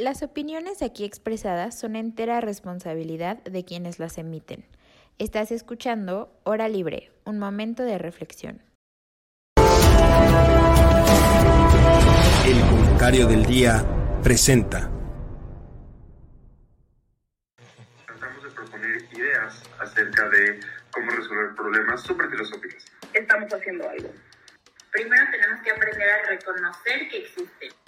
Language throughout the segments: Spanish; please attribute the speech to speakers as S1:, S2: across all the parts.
S1: Las opiniones aquí expresadas son entera responsabilidad de quienes las emiten. Estás escuchando Hora Libre, un momento de reflexión.
S2: El comentario del día presenta.
S3: Tratamos de proponer ideas acerca de cómo resolver problemas súper filosóficos.
S4: Estamos haciendo algo.
S5: Primero tenemos que aprender a reconocer que existen.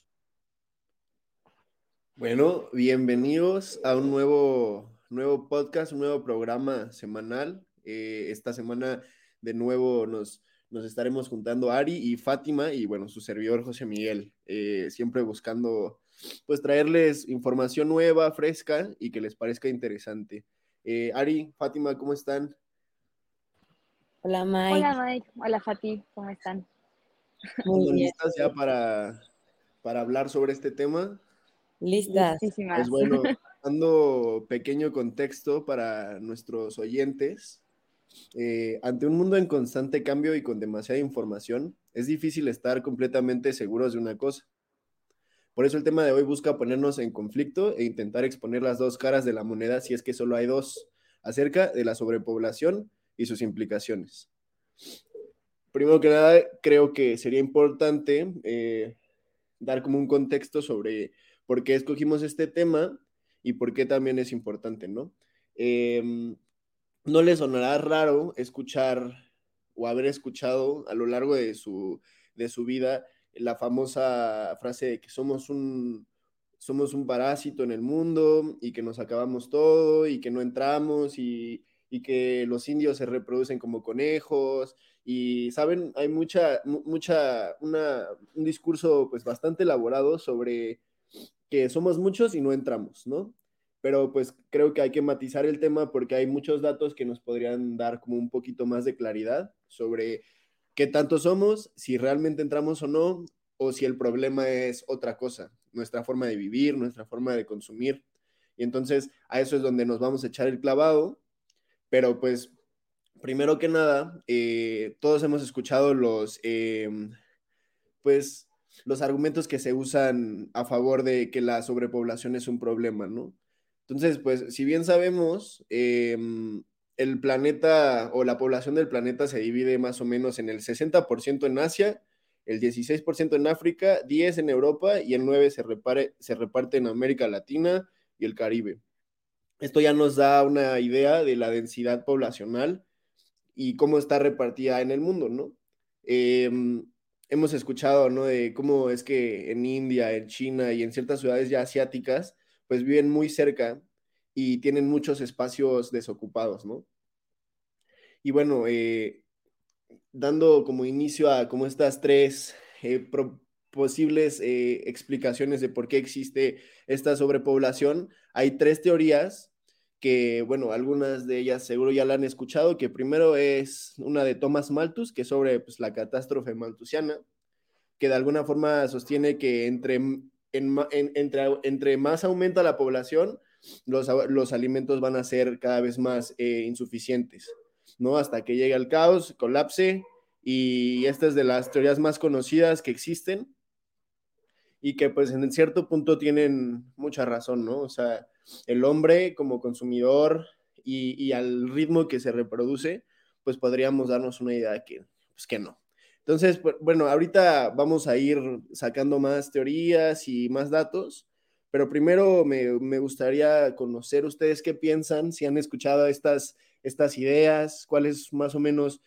S6: Bueno, bienvenidos a un nuevo, nuevo podcast, un nuevo programa semanal. Eh, esta semana de nuevo nos, nos estaremos juntando Ari y Fátima y bueno, su servidor José Miguel, eh, siempre buscando pues traerles información nueva, fresca y que les parezca interesante. Eh, Ari, Fátima, ¿cómo están?
S7: Hola Mike.
S8: Hola Mike, hola Fati, ¿cómo están?
S6: Muy listas ya para, para hablar sobre este tema?
S7: Listas.
S6: Pues bueno, dando pequeño contexto para nuestros oyentes, eh, ante un mundo en constante cambio y con demasiada información, es difícil estar completamente seguros de una cosa. Por eso el tema de hoy busca ponernos en conflicto e intentar exponer las dos caras de la moneda, si es que solo hay dos, acerca de la sobrepoblación y sus implicaciones. Primero que nada, creo que sería importante eh, dar como un contexto sobre por qué escogimos este tema y por qué también es importante, ¿no? Em, no les sonará raro escuchar o haber escuchado a lo largo de su, de su vida la famosa frase de que somos un, somos un parásito en el mundo y que nos acabamos todo y que no entramos y, y que los indios se reproducen como conejos y saben, hay mucha, mucha, una, un discurso pues bastante elaborado sobre que somos muchos y no entramos, ¿no? Pero pues creo que hay que matizar el tema porque hay muchos datos que nos podrían dar como un poquito más de claridad sobre qué tanto somos, si realmente entramos o no, o si el problema es otra cosa, nuestra forma de vivir, nuestra forma de consumir. Y entonces a eso es donde nos vamos a echar el clavado, pero pues primero que nada, eh, todos hemos escuchado los, eh, pues, los argumentos que se usan a favor de que la sobrepoblación es un problema, ¿no? Entonces, pues, si bien sabemos, eh, el planeta o la población del planeta se divide más o menos en el 60% en Asia, el 16% en África, 10% en Europa y el 9% se, repare, se reparte en América Latina y el Caribe. Esto ya nos da una idea de la densidad poblacional y cómo está repartida en el mundo, ¿no? Eh, hemos escuchado, ¿no? De cómo es que en India, en China y en ciertas ciudades ya asiáticas, pues viven muy cerca y tienen muchos espacios desocupados, ¿no? Y bueno, eh, dando como inicio a como estas tres eh, posibles eh, explicaciones de por qué existe esta sobrepoblación, hay tres teorías que, bueno, algunas de ellas seguro ya la han escuchado, que primero es una de Thomas Malthus, que es sobre pues, la catástrofe malthusiana, que de alguna forma sostiene que entre, en, entre, entre, más aumenta la población, los, los, alimentos van a ser cada vez más eh, insuficientes, ¿no? Hasta que llegue el caos, colapse, y esta es de las teorías más conocidas que existen, y que pues en cierto punto tienen mucha razón, ¿no? O sea, el hombre como consumidor y, al ritmo que se reproduce, pues podríamos darnos una idea de que, pues que no. Entonces, pues, bueno, ahorita vamos a ir sacando más teorías y más datos, pero primero me, me gustaría conocer ustedes qué piensan, si han escuchado estas, estas ideas, cuál es más o menos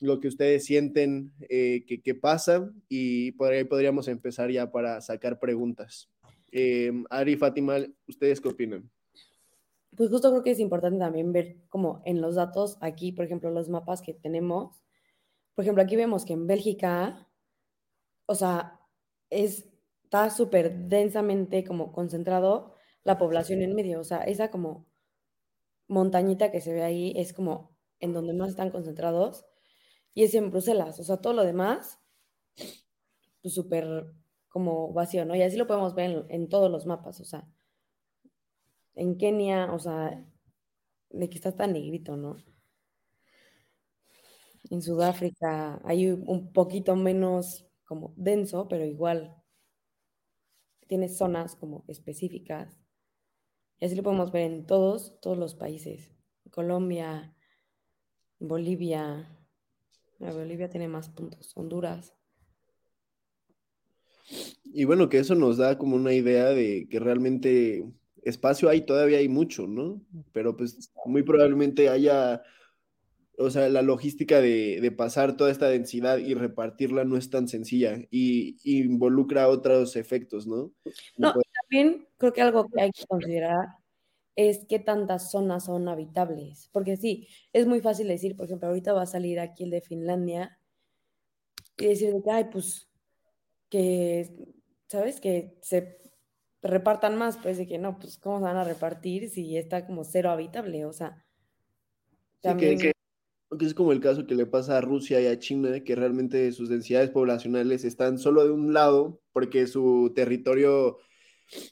S6: lo que ustedes sienten eh, que, que, pasa y por ahí podríamos empezar ya para sacar preguntas. Eh, Ari, Fátima, ¿ustedes qué opinan?
S7: Pues justo creo que es importante también ver como en los datos aquí, por ejemplo, los mapas que tenemos. Por ejemplo, aquí vemos que en Bélgica, o sea, es, está súper densamente como concentrado la población en medio, o sea, esa como montañita que se ve ahí es como en donde más están concentrados y es en Bruselas, o sea, todo lo demás, pues súper como vacío, ¿no? Y así lo podemos ver en, todos los mapas, o sea, en Kenia, o sea, de que está tan negrito, ¿no? En Sudáfrica hay un poquito menos como denso, pero igual tiene zonas como específicas. Y así lo podemos ver en todos, todos los países. Colombia, Bolivia. Bolivia tiene más puntos. Honduras.
S6: Y bueno, que eso nos da como una idea de que realmente espacio hay, todavía hay mucho, ¿no? Pero pues muy probablemente haya o sea, la logística de, pasar toda esta densidad y repartirla no es tan sencilla y, involucra otros efectos, ¿no?
S7: No, también creo que algo que hay que considerar es qué tantas zonas son habitables, porque sí, es muy fácil decir, por ejemplo, ahorita va a salir aquí el de Finlandia y decir que, ay, pues, que, ¿sabes? Que se repartan más, pues de que no, pues, ¿cómo se van a repartir si está como cero habitable? O sea,
S6: también... que que es como el caso que le pasa a Rusia y a China, que realmente sus densidades poblacionales están solo de un lado, porque su territorio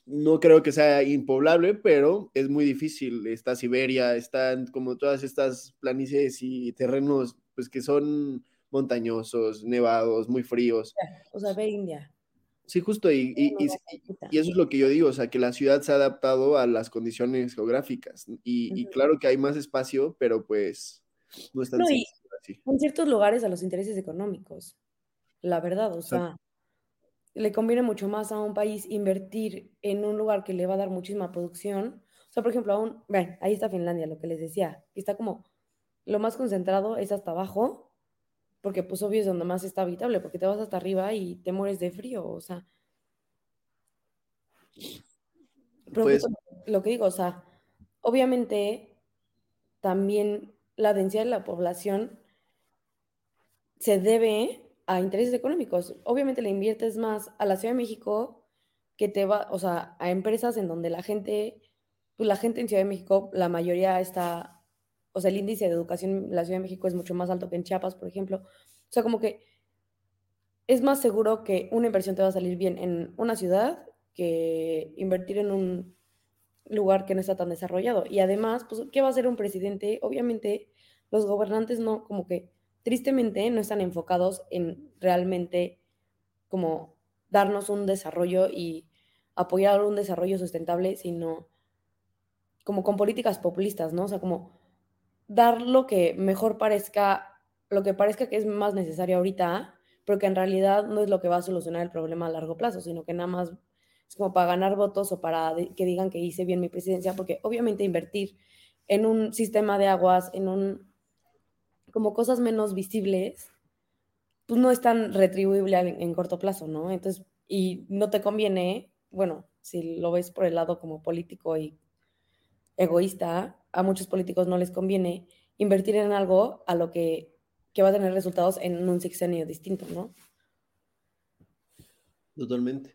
S6: no creo que sea impoblable, pero es muy difícil. Está Siberia, están como todas estas planicies y terrenos pues que son montañosos, nevados, muy fríos.
S7: O sea, ve India.
S6: Sí, justo, y, y, y, eso es lo que yo digo, o sea, que la ciudad se ha adaptado a las condiciones geográficas. Y, claro que hay más espacio, pero pues no es tan
S7: En ciertos lugares a los intereses económicos, la verdad, o sea, le conviene mucho más a un país invertir en un lugar que le va a dar muchísima producción. O sea, por ejemplo, aún, ven, ahí está Finlandia, lo que les decía, está como lo más concentrado es hasta abajo, porque pues obvio es donde más está habitable, porque te vas hasta arriba y te mueres de frío, o sea. Pues, lo que digo, o sea, obviamente también la densidad de la población se debe a intereses económicos. Obviamente le inviertes más a la Ciudad de México que te va, o sea, a empresas en donde la gente, pues la gente en Ciudad de México, la mayoría está, o sea, el índice de educación en la Ciudad de México es mucho más alto que en Chiapas, por ejemplo. O sea, como que es más seguro que una inversión te va a salir bien en una ciudad que invertir en un lugar que no está tan desarrollado. Y además, pues, ¿qué va a hacer un presidente? Obviamente, los gobernantes no, como que tristemente no están enfocados en realmente como darnos un desarrollo y apoyar un desarrollo sustentable, sino como con políticas populistas, ¿no? O sea, como dar lo que mejor parezca, lo que parezca que es más necesario ahorita, pero que en realidad no es lo que va a solucionar el problema a largo plazo, sino que nada más es como para ganar votos o para que digan que hice bien mi presidencia, porque obviamente invertir en un sistema de aguas, en un, como cosas menos visibles, pues no es tan retribuible en, corto plazo, ¿no? Entonces, y no te conviene, bueno, si lo ves por el lado como político y egoísta, a muchos políticos no les conviene invertir en algo a lo que, que va a tener resultados en un sexenio distinto, ¿no?
S6: Totalmente.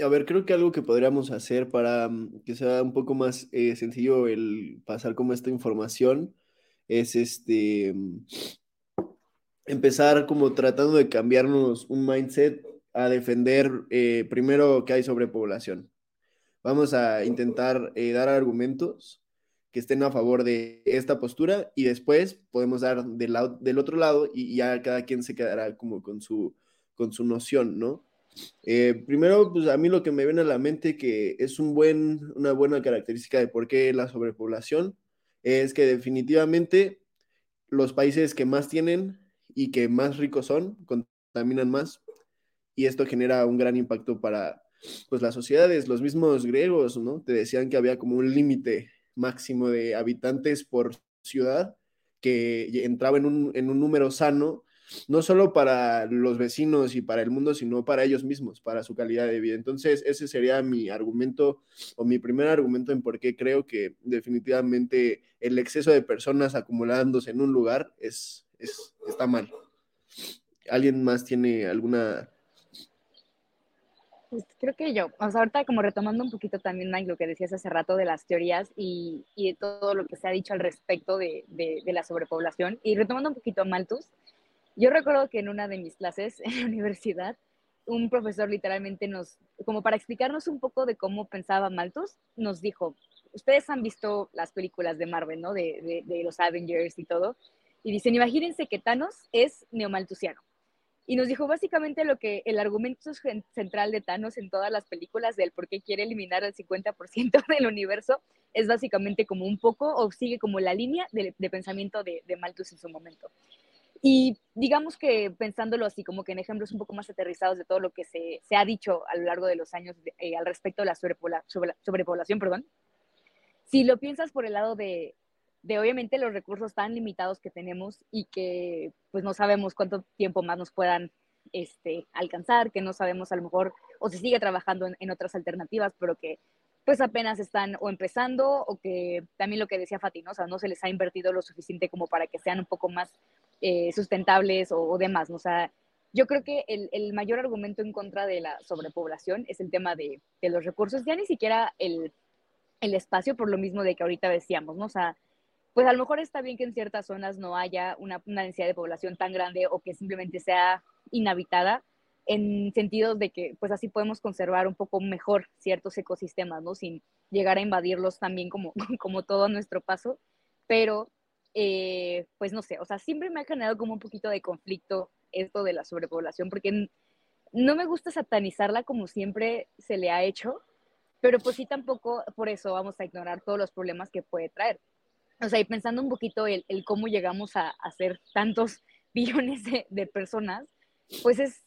S6: A ver, creo que algo que podríamos hacer para mm, que sea un poco más eh, sencillo el pasar como esta información es este mm, empezar como tratando de cambiarnos un mindset a defender eh, primero que hay sobrepoblación. Vamos a intentar eh, dar argumentos que estén a favor de esta postura y después podemos dar del, del otro lado y ya cada quien se quedará como con su, con su noción, ¿no? Eh, primero, pues a mí lo que me viene a la mente que es un buen, una buena característica de por qué la sobrepoblación es que definitivamente los países que más tienen y que más ricos son contaminan más y esto genera un gran impacto para pues las sociedades. Los mismos griegos, ¿no? Te decían que había como un límite máximo de habitantes por ciudad que entraba en un, en un número sano no solo para los vecinos y para el mundo, sino para ellos mismos, para su calidad de vida. Entonces, ese sería mi argumento o mi primer argumento en por qué creo que definitivamente el exceso de personas acumulándose en un lugar es, está mal. ¿Alguien más tiene alguna
S8: Pues creo que yo, o sea, ahorita como retomando un poquito también, Mike, lo que decías hace rato de las teorías y, y de todo lo que se ha dicho al respecto de, de, de, la sobrepoblación, y retomando un poquito a Malthus, yo recuerdo que en una de mis clases en la universidad, un profesor literalmente nos, como para explicarnos un poco de cómo pensaba Malthus, nos dijo, ustedes han visto las películas de Marvel, ¿no? De, de, los Avengers y todo, y dicen, imagínense que Thanos es neomalthusiano y nos dijo básicamente lo que el argumento central de Thanos en todas las películas del por qué quiere eliminar el 50% del universo es básicamente como un poco o sigue como la línea de, de pensamiento de, de, Malthus en su momento. Y digamos que pensándolo así, como que en ejemplos un poco más aterrizados de todo lo que se, se ha dicho a lo largo de los años eh, al respecto de la sobrepobla, sobre, sobrepoblación, perdón, si lo piensas por el lado de, de obviamente los recursos tan limitados que tenemos y que pues no sabemos cuánto tiempo más nos puedan este, alcanzar, que no sabemos a lo mejor o se sigue trabajando en, en, otras alternativas, pero que pues apenas están o empezando o que también lo que decía Fati, ¿no? O sea, no se les ha invertido lo suficiente como para que sean un poco más eh, sustentables o, demás. O sea, yo creo que el, el, mayor argumento en contra de la sobrepoblación es el tema de, de los recursos, ya ni siquiera el, el espacio, por lo mismo de que ahorita decíamos, ¿no? O pues a lo mejor está bien que en ciertas zonas no haya una, una, densidad de población tan grande o que simplemente sea inhabitada en sentidos de que pues así podemos conservar un poco mejor ciertos ecosistemas, ¿no? Sin llegar a invadirlos también como, como todo nuestro paso, pero eh, pues no sé, o sea, siempre me ha generado como un poquito de conflicto esto de la sobrepoblación, porque no me gusta satanizarla como siempre se le ha hecho, pero pues sí tampoco por eso vamos a ignorar todos los problemas que puede traer o sea, y pensando un poquito el, cómo llegamos a, a, ser tantos billones de, personas, pues es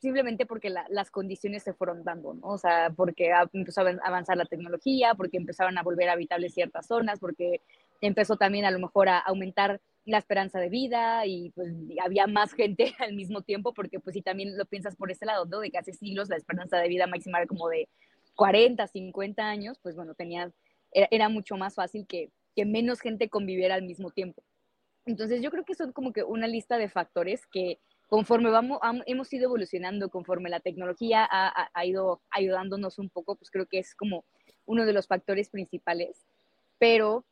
S8: simplemente porque la, las condiciones se fueron dando, ¿no? O sea, porque empezó a avanzar la tecnología, porque empezaron a volver habitables ciertas zonas, porque empezó también a lo mejor a aumentar la esperanza de vida y pues había más gente al mismo tiempo, porque pues si también lo piensas por ese lado, ¿no? De que hace siglos la esperanza de vida máxima era como de 40, 50 años, pues bueno, tenía, era, era mucho más fácil que que menos gente conviviera al mismo tiempo. Entonces yo creo que son como que una lista de factores que conforme vamos, hemos ido evolucionando, conforme la tecnología ha, ha, ido ayudándonos un poco, pues creo que es como uno de los factores principales. Pero,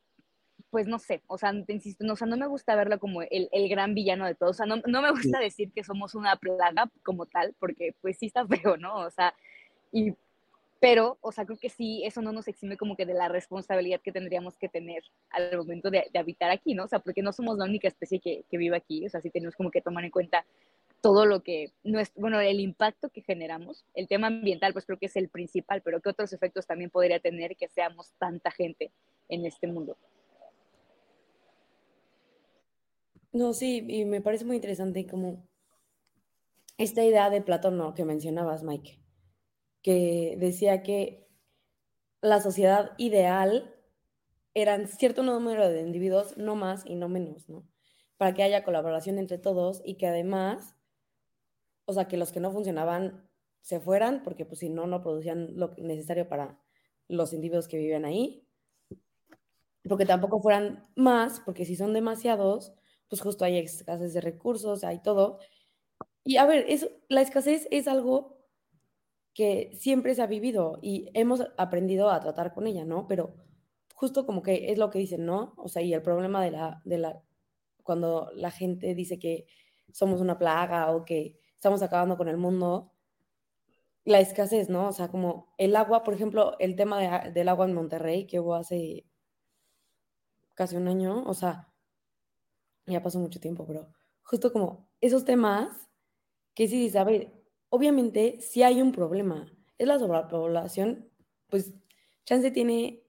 S8: pues no sé, o sea, te insisto, no, o sea, no me gusta verlo como el, el gran villano de todo, o sea, no, no me gusta decir que somos una plaga como tal, porque pues sí está feo, ¿no? O sea, y pero, o sea, creo que sí, eso no nos exime como que de la responsabilidad que tendríamos que tener al momento de, de habitar aquí, ¿no? O sea, porque no somos la única especie que, que, vive aquí, o sea, sí tenemos como que tomar en cuenta todo lo que, nuestro, bueno, el impacto que generamos. El tema ambiental, pues creo que es el principal, pero ¿qué otros efectos también podría tener que seamos tanta gente en este mundo?
S7: No, sí, y me parece muy interesante como esta idea de Platón. Que mencionabas, Mike que decía que la sociedad ideal eran cierto número de individuos, no más y no menos, ¿no? Para que haya colaboración entre todos y que además, o sea, que los que no funcionaban se fueran, porque pues si no, no producían lo necesario para los individuos que vivían ahí, porque tampoco fueran más, porque si son demasiados, pues justo hay escasez de recursos, hay todo. Y a ver, eso, la escasez es algo que siempre se ha vivido y hemos aprendido a tratar con ella, ¿no? Pero justo como que es lo que dicen, ¿no? O sea, y el problema de la, de la, cuando la gente dice que somos una plaga o que estamos acabando con el mundo, la escasez, ¿no? O sea, como el agua, por ejemplo, el tema de, del agua en Monterrey que hubo hace casi un año, o sea, ya pasó mucho tiempo, pero justo como esos temas que sí, a ver, obviamente si hay un problema. Es la sobrepoblación, pues Chance tiene,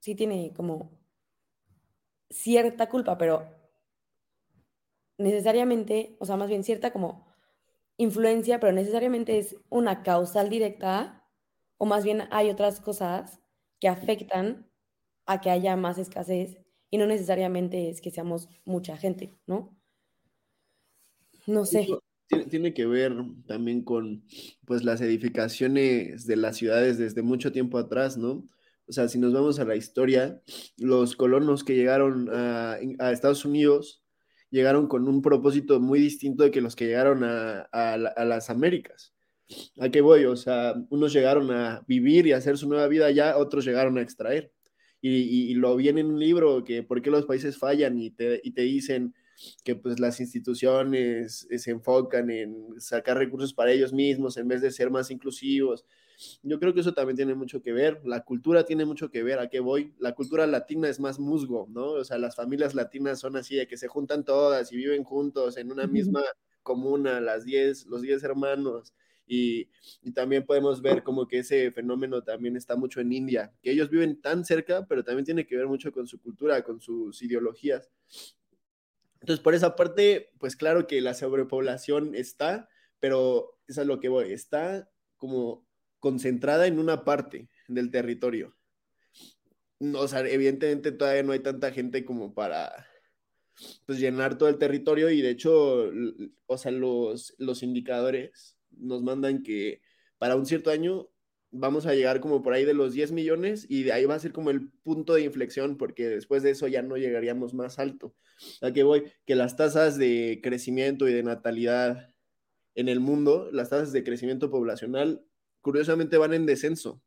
S7: sí tiene como cierta culpa, pero necesariamente, o sea, más bien cierta como influencia, pero necesariamente es una causal directa, o más bien hay otras cosas que afectan a que haya más escasez y no necesariamente es que seamos mucha gente, ¿no? No sé
S6: tiene, que ver también con pues las edificaciones de las ciudades desde mucho tiempo atrás, ¿no? O sea, si nos vamos a la historia, los colonos que llegaron a, Estados Unidos llegaron con un propósito muy distinto de que los que llegaron a las Américas. ¿A qué voy? O sea, unos llegaron a vivir y hacer su nueva vida allá, otros llegaron a extraer. Y, lo vi en un libro, que por qué los países fallan y te, y te dicen que pues las instituciones se enfocan en sacar recursos para ellos mismos en vez de ser más inclusivos. Yo creo que eso también tiene mucho que ver, la cultura tiene mucho que ver, ¿a qué voy? La cultura latina es más musgo, ¿no? O sea, las familias latinas son así, de que se juntan todas y viven juntos en una misma comuna, las diez, los 10 hermanos. Y, y, también podemos ver como que ese fenómeno también está mucho en India, que ellos viven tan cerca, pero también tiene que ver mucho con su cultura, con sus ideologías. Entonces, por esa parte, pues claro que la sobrepoblación está, pero eso es lo que voy, está como concentrada en una parte del territorio. No, o sea, evidentemente todavía no hay tanta gente como para pues, llenar todo el territorio y de hecho, o sea, los, los indicadores nos mandan que para un cierto año vamos a llegar como por ahí de los 10 millones y de ahí va a ser como el punto de inflexión porque después de eso ya no llegaríamos más alto. ¿A qué voy? Que las tasas de crecimiento y de natalidad en el mundo, las tasas de crecimiento poblacional, curiosamente van en descenso.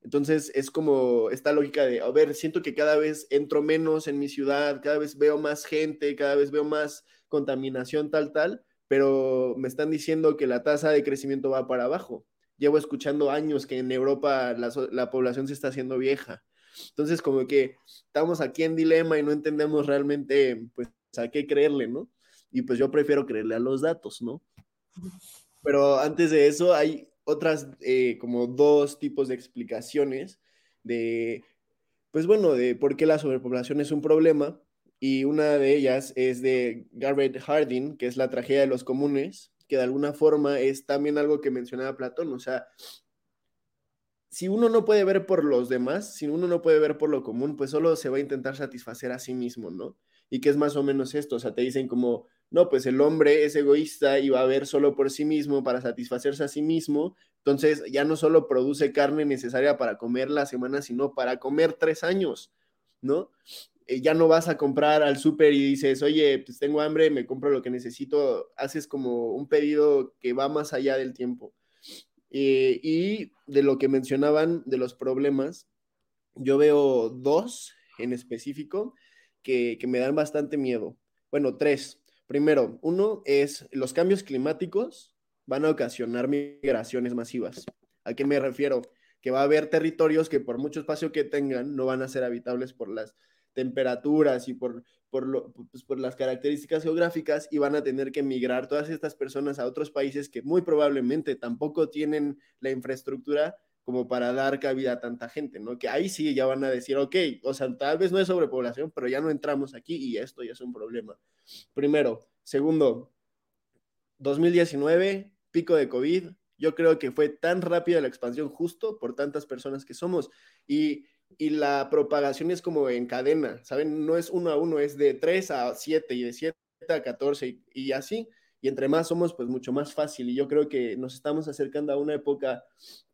S6: Entonces es como esta lógica de, a ver, siento que cada vez entro menos en mi ciudad, cada vez veo más gente, cada vez veo más contaminación tal, tal, pero me están diciendo que la tasa de crecimiento va para abajo. Llevo escuchando años que en Europa la, la población se está haciendo vieja. Entonces, como que estamos aquí en dilema y no entendemos realmente, pues, a qué creerle, ¿no? Y pues yo prefiero creerle a los datos, ¿no? Pero antes de eso, hay otras, eh, como dos tipos de explicaciones de, pues bueno, de por qué la sobrepoblación es un problema. Y una de ellas es de Garrett Harding, que es la tragedia de los comunes, que de alguna forma es también algo que mencionaba Platón, o sea, si uno no puede ver por los demás, si uno no puede ver por lo común, pues solo se va a intentar satisfacer a sí mismo, ¿no? Y que es más o menos esto, o sea, te dicen como, no, pues el hombre es egoísta y va a ver solo por sí mismo para satisfacerse a sí mismo, entonces ya no solo produce carne necesaria para comer la semana, sino para comer tres años, ¿no? Eh, ya no vas a comprar al súper y dices, oye, pues tengo hambre, me compro lo que necesito, haces como un pedido que va más allá del tiempo. Eh, y de lo que mencionaban de los problemas, yo veo dos en específico que, que me dan bastante miedo. Bueno, tres. Primero, uno es los cambios climáticos van a ocasionar migraciones masivas. ¿A qué me refiero? Que va a haber territorios que por mucho espacio que tengan no van a ser habitables por las temperaturas y por, por, lo, pues, por las características geográficas y van a tener que migrar todas estas personas a otros países que muy probablemente tampoco tienen la infraestructura como para dar cabida a tanta gente, ¿no? Que ahí sí ya van a decir, ok, o sea, tal vez no es sobrepoblación, pero ya no entramos aquí y esto ya es un problema. Primero. Segundo, 2019, pico de COVID. Yo creo que fue tan rápida la expansión justo por tantas personas que somos. Y y la propagación es como en cadena, ¿saben? No es uno a uno, es de 3 a 7 y de 7 a 14 y, así. Y entre más somos, pues mucho más fácil. Y yo creo que nos estamos acercando a una época,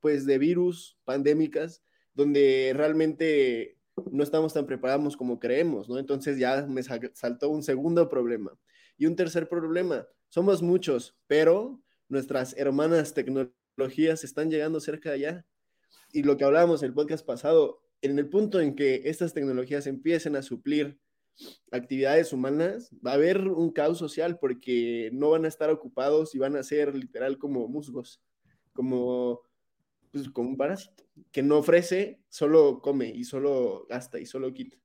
S6: pues, de virus, pandémicas, donde realmente no estamos tan preparados como creemos, ¿no? Entonces ya me saltó un segundo problema. Y un tercer problema, somos muchos, pero nuestras hermanas tecnologías están llegando cerca de allá. Y lo que hablábamos en el podcast pasado, en el punto en que estas tecnologías empiecen a suplir actividades humanas, va a haber un caos social porque no van a estar ocupados y van a ser literal como musgos, como, pues, como un parásito, que no ofrece, solo come y solo gasta y solo quita.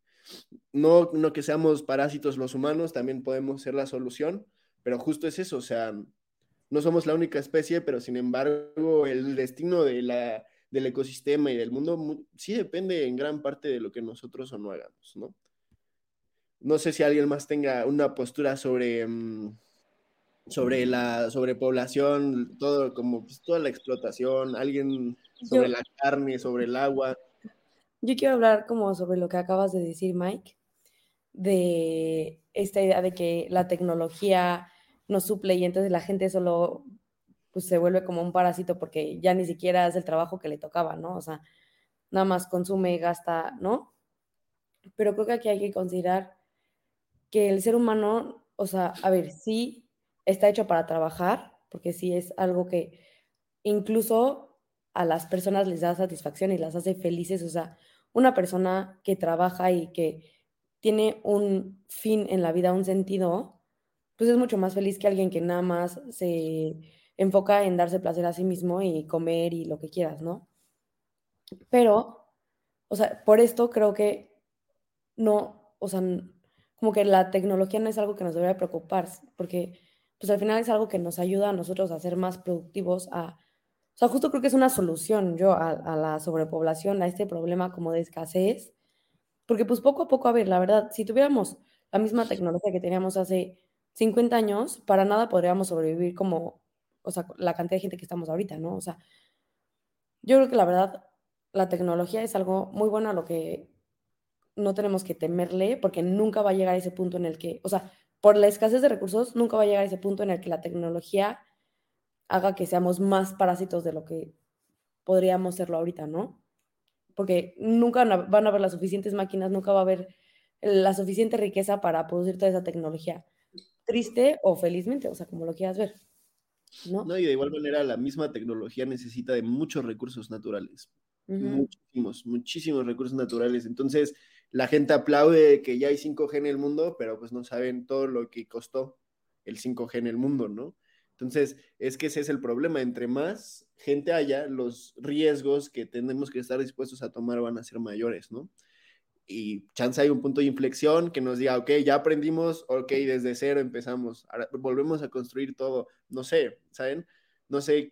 S6: No, no que seamos parásitos los humanos, también podemos ser la solución, pero justo es eso, o sea, no somos la única especie, pero sin embargo el destino de la del ecosistema y del mundo, sí depende en gran parte de lo que nosotros o no hagamos, ¿no? No sé si alguien más tenga una postura sobre, mm, sobre la sobrepoblación, todo, como pues, toda la explotación, alguien sobre la carne, sobre el agua.
S7: Yo quiero hablar como sobre lo que acabas de decir, Mike, de esta idea de que la tecnología nos suple y entonces la gente solo pues se vuelve como un parásito porque ya ni siquiera hace el trabajo que le tocaba, ¿no? O sea, nada más consume, gasta, ¿no? Pero creo que aquí hay que considerar que el ser humano, o sea, a ver, sí está hecho para trabajar, porque sí es algo que incluso a las personas les da satisfacción y las hace felices. O sea, una persona que trabaja y que tiene un fin en la vida, un sentido, pues es mucho más feliz que alguien que nada más se enfoca en darse placer a sí mismo y comer y lo que quieras, ¿no? Pero, o sea, por esto creo que no, o sea, como que la tecnología no es algo que nos debería preocupar, porque pues al final es algo que nos ayuda a nosotros a ser más productivos, a, o sea, justo creo que es una solución yo a, a la sobrepoblación, a este problema como de escasez, porque pues poco a poco, a ver, la verdad, si tuviéramos la misma tecnología que teníamos hace 50 años, para nada podríamos sobrevivir como, o sea, la cantidad de gente que estamos ahorita, ¿no? O sea, yo creo que la verdad, la tecnología es algo muy bueno a lo que no tenemos que temerle, porque nunca va a llegar a ese punto en el que, o sea, por la escasez de recursos, nunca va a llegar a ese punto en el que la tecnología haga que seamos más parásitos de lo que podríamos serlo ahorita, ¿no? Porque nunca van a haber las suficientes máquinas, nunca va a haber la suficiente riqueza para producir toda esa tecnología triste o felizmente, o sea, como lo quieras ver. ¿No?
S6: no, y de igual manera la misma tecnología necesita de muchos recursos naturales. Muchísimos, muchísimos recursos naturales. Entonces, la gente aplaude que ya hay 5G en el mundo, pero pues no saben todo lo que costó el 5G en el mundo, ¿no? Entonces, es que ese es el problema. Entre más gente haya, los riesgos que tenemos que estar dispuestos a tomar van a ser mayores, ¿no? Y chance hay un punto de inflexión que nos diga, ok, ya aprendimos, ok, desde cero empezamos, ahora volvemos a construir todo, no sé, ¿saben? No sé,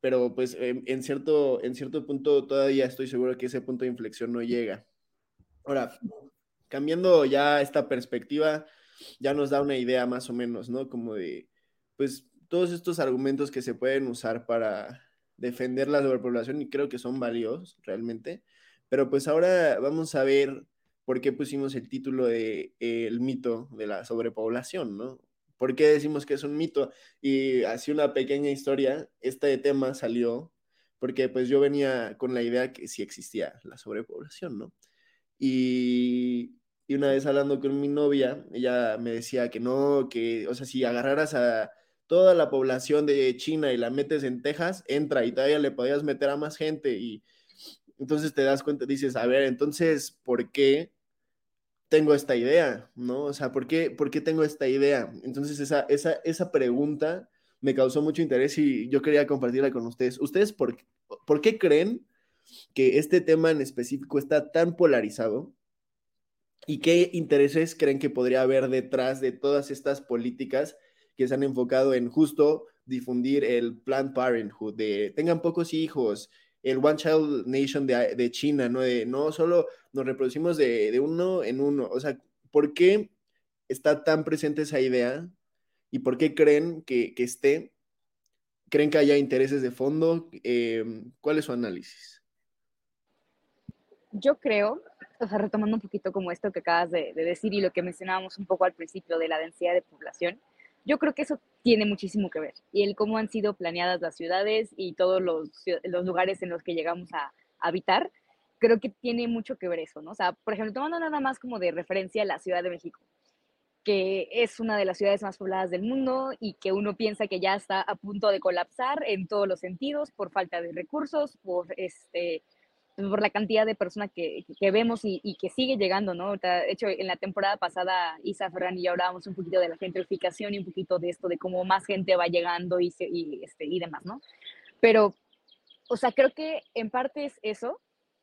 S6: pero pues en, cierto, en cierto punto todavía estoy seguro que ese punto de inflexión no llega. Ahora, cambiando ya esta perspectiva, ya nos da una idea más o menos, ¿no? Como de, pues, todos estos argumentos que se pueden usar para defender la sobrepoblación y creo que son valiosos realmente pero pues ahora vamos a ver por qué pusimos el título de eh, El mito de la sobrepoblación, ¿no? ¿Por qué decimos que es un mito? Y así una pequeña historia, este tema salió porque pues yo venía con la idea que sí existía la sobrepoblación, ¿no? Y, y una vez hablando con mi novia, ella me decía que no, que, o sea, si agarraras a toda la población de China y la metes en Texas, entra y todavía le podías meter a más gente y entonces te das cuenta, dices, a ver, entonces, ¿por qué tengo esta idea? ¿No? O sea, ¿por qué, por qué tengo esta idea? Entonces, esa, esa, esa pregunta me causó mucho interés y yo quería compartirla con ustedes. ¿Ustedes por, por qué creen que este tema en específico está tan polarizado? ¿Y qué intereses creen que podría haber detrás de todas estas políticas que se han enfocado en justo difundir el Planned Parenthood, de tengan pocos hijos, el One Child Nation de, China, ¿no? De no solo nos reproducimos de, uno en uno. O sea, ¿por qué está tan presente esa idea? ¿Y por qué creen que, esté? ¿Creen que haya intereses de fondo? Em, ¿Cuál es su análisis?
S8: Yo creo, o sea, retomando un poquito como esto que acabas de decir y lo que mencionábamos un poco al principio de la densidad de población, yo creo que eso tiene muchísimo que ver. Y el cómo han sido planeadas las ciudades y todos los, los lugares en los que llegamos a, habitar, creo que tiene mucho que ver eso, ¿no? O sea, por ejemplo, tomando nada más como de referencia la Ciudad de México, que es una de las ciudades más pobladas del mundo y que uno piensa que ya está a punto de colapsar en todos los sentidos por falta de recursos, por este por la cantidad de personas que, que vemos y, que sigue llegando, ¿no? De hecho, en la temporada pasada, Isa Ferran y yo hablábamos un poquito de la gentrificación y un poquito de esto, de cómo más gente va llegando y, y, este, y demás, ¿no? Pero, o sea, creo que en parte es eso,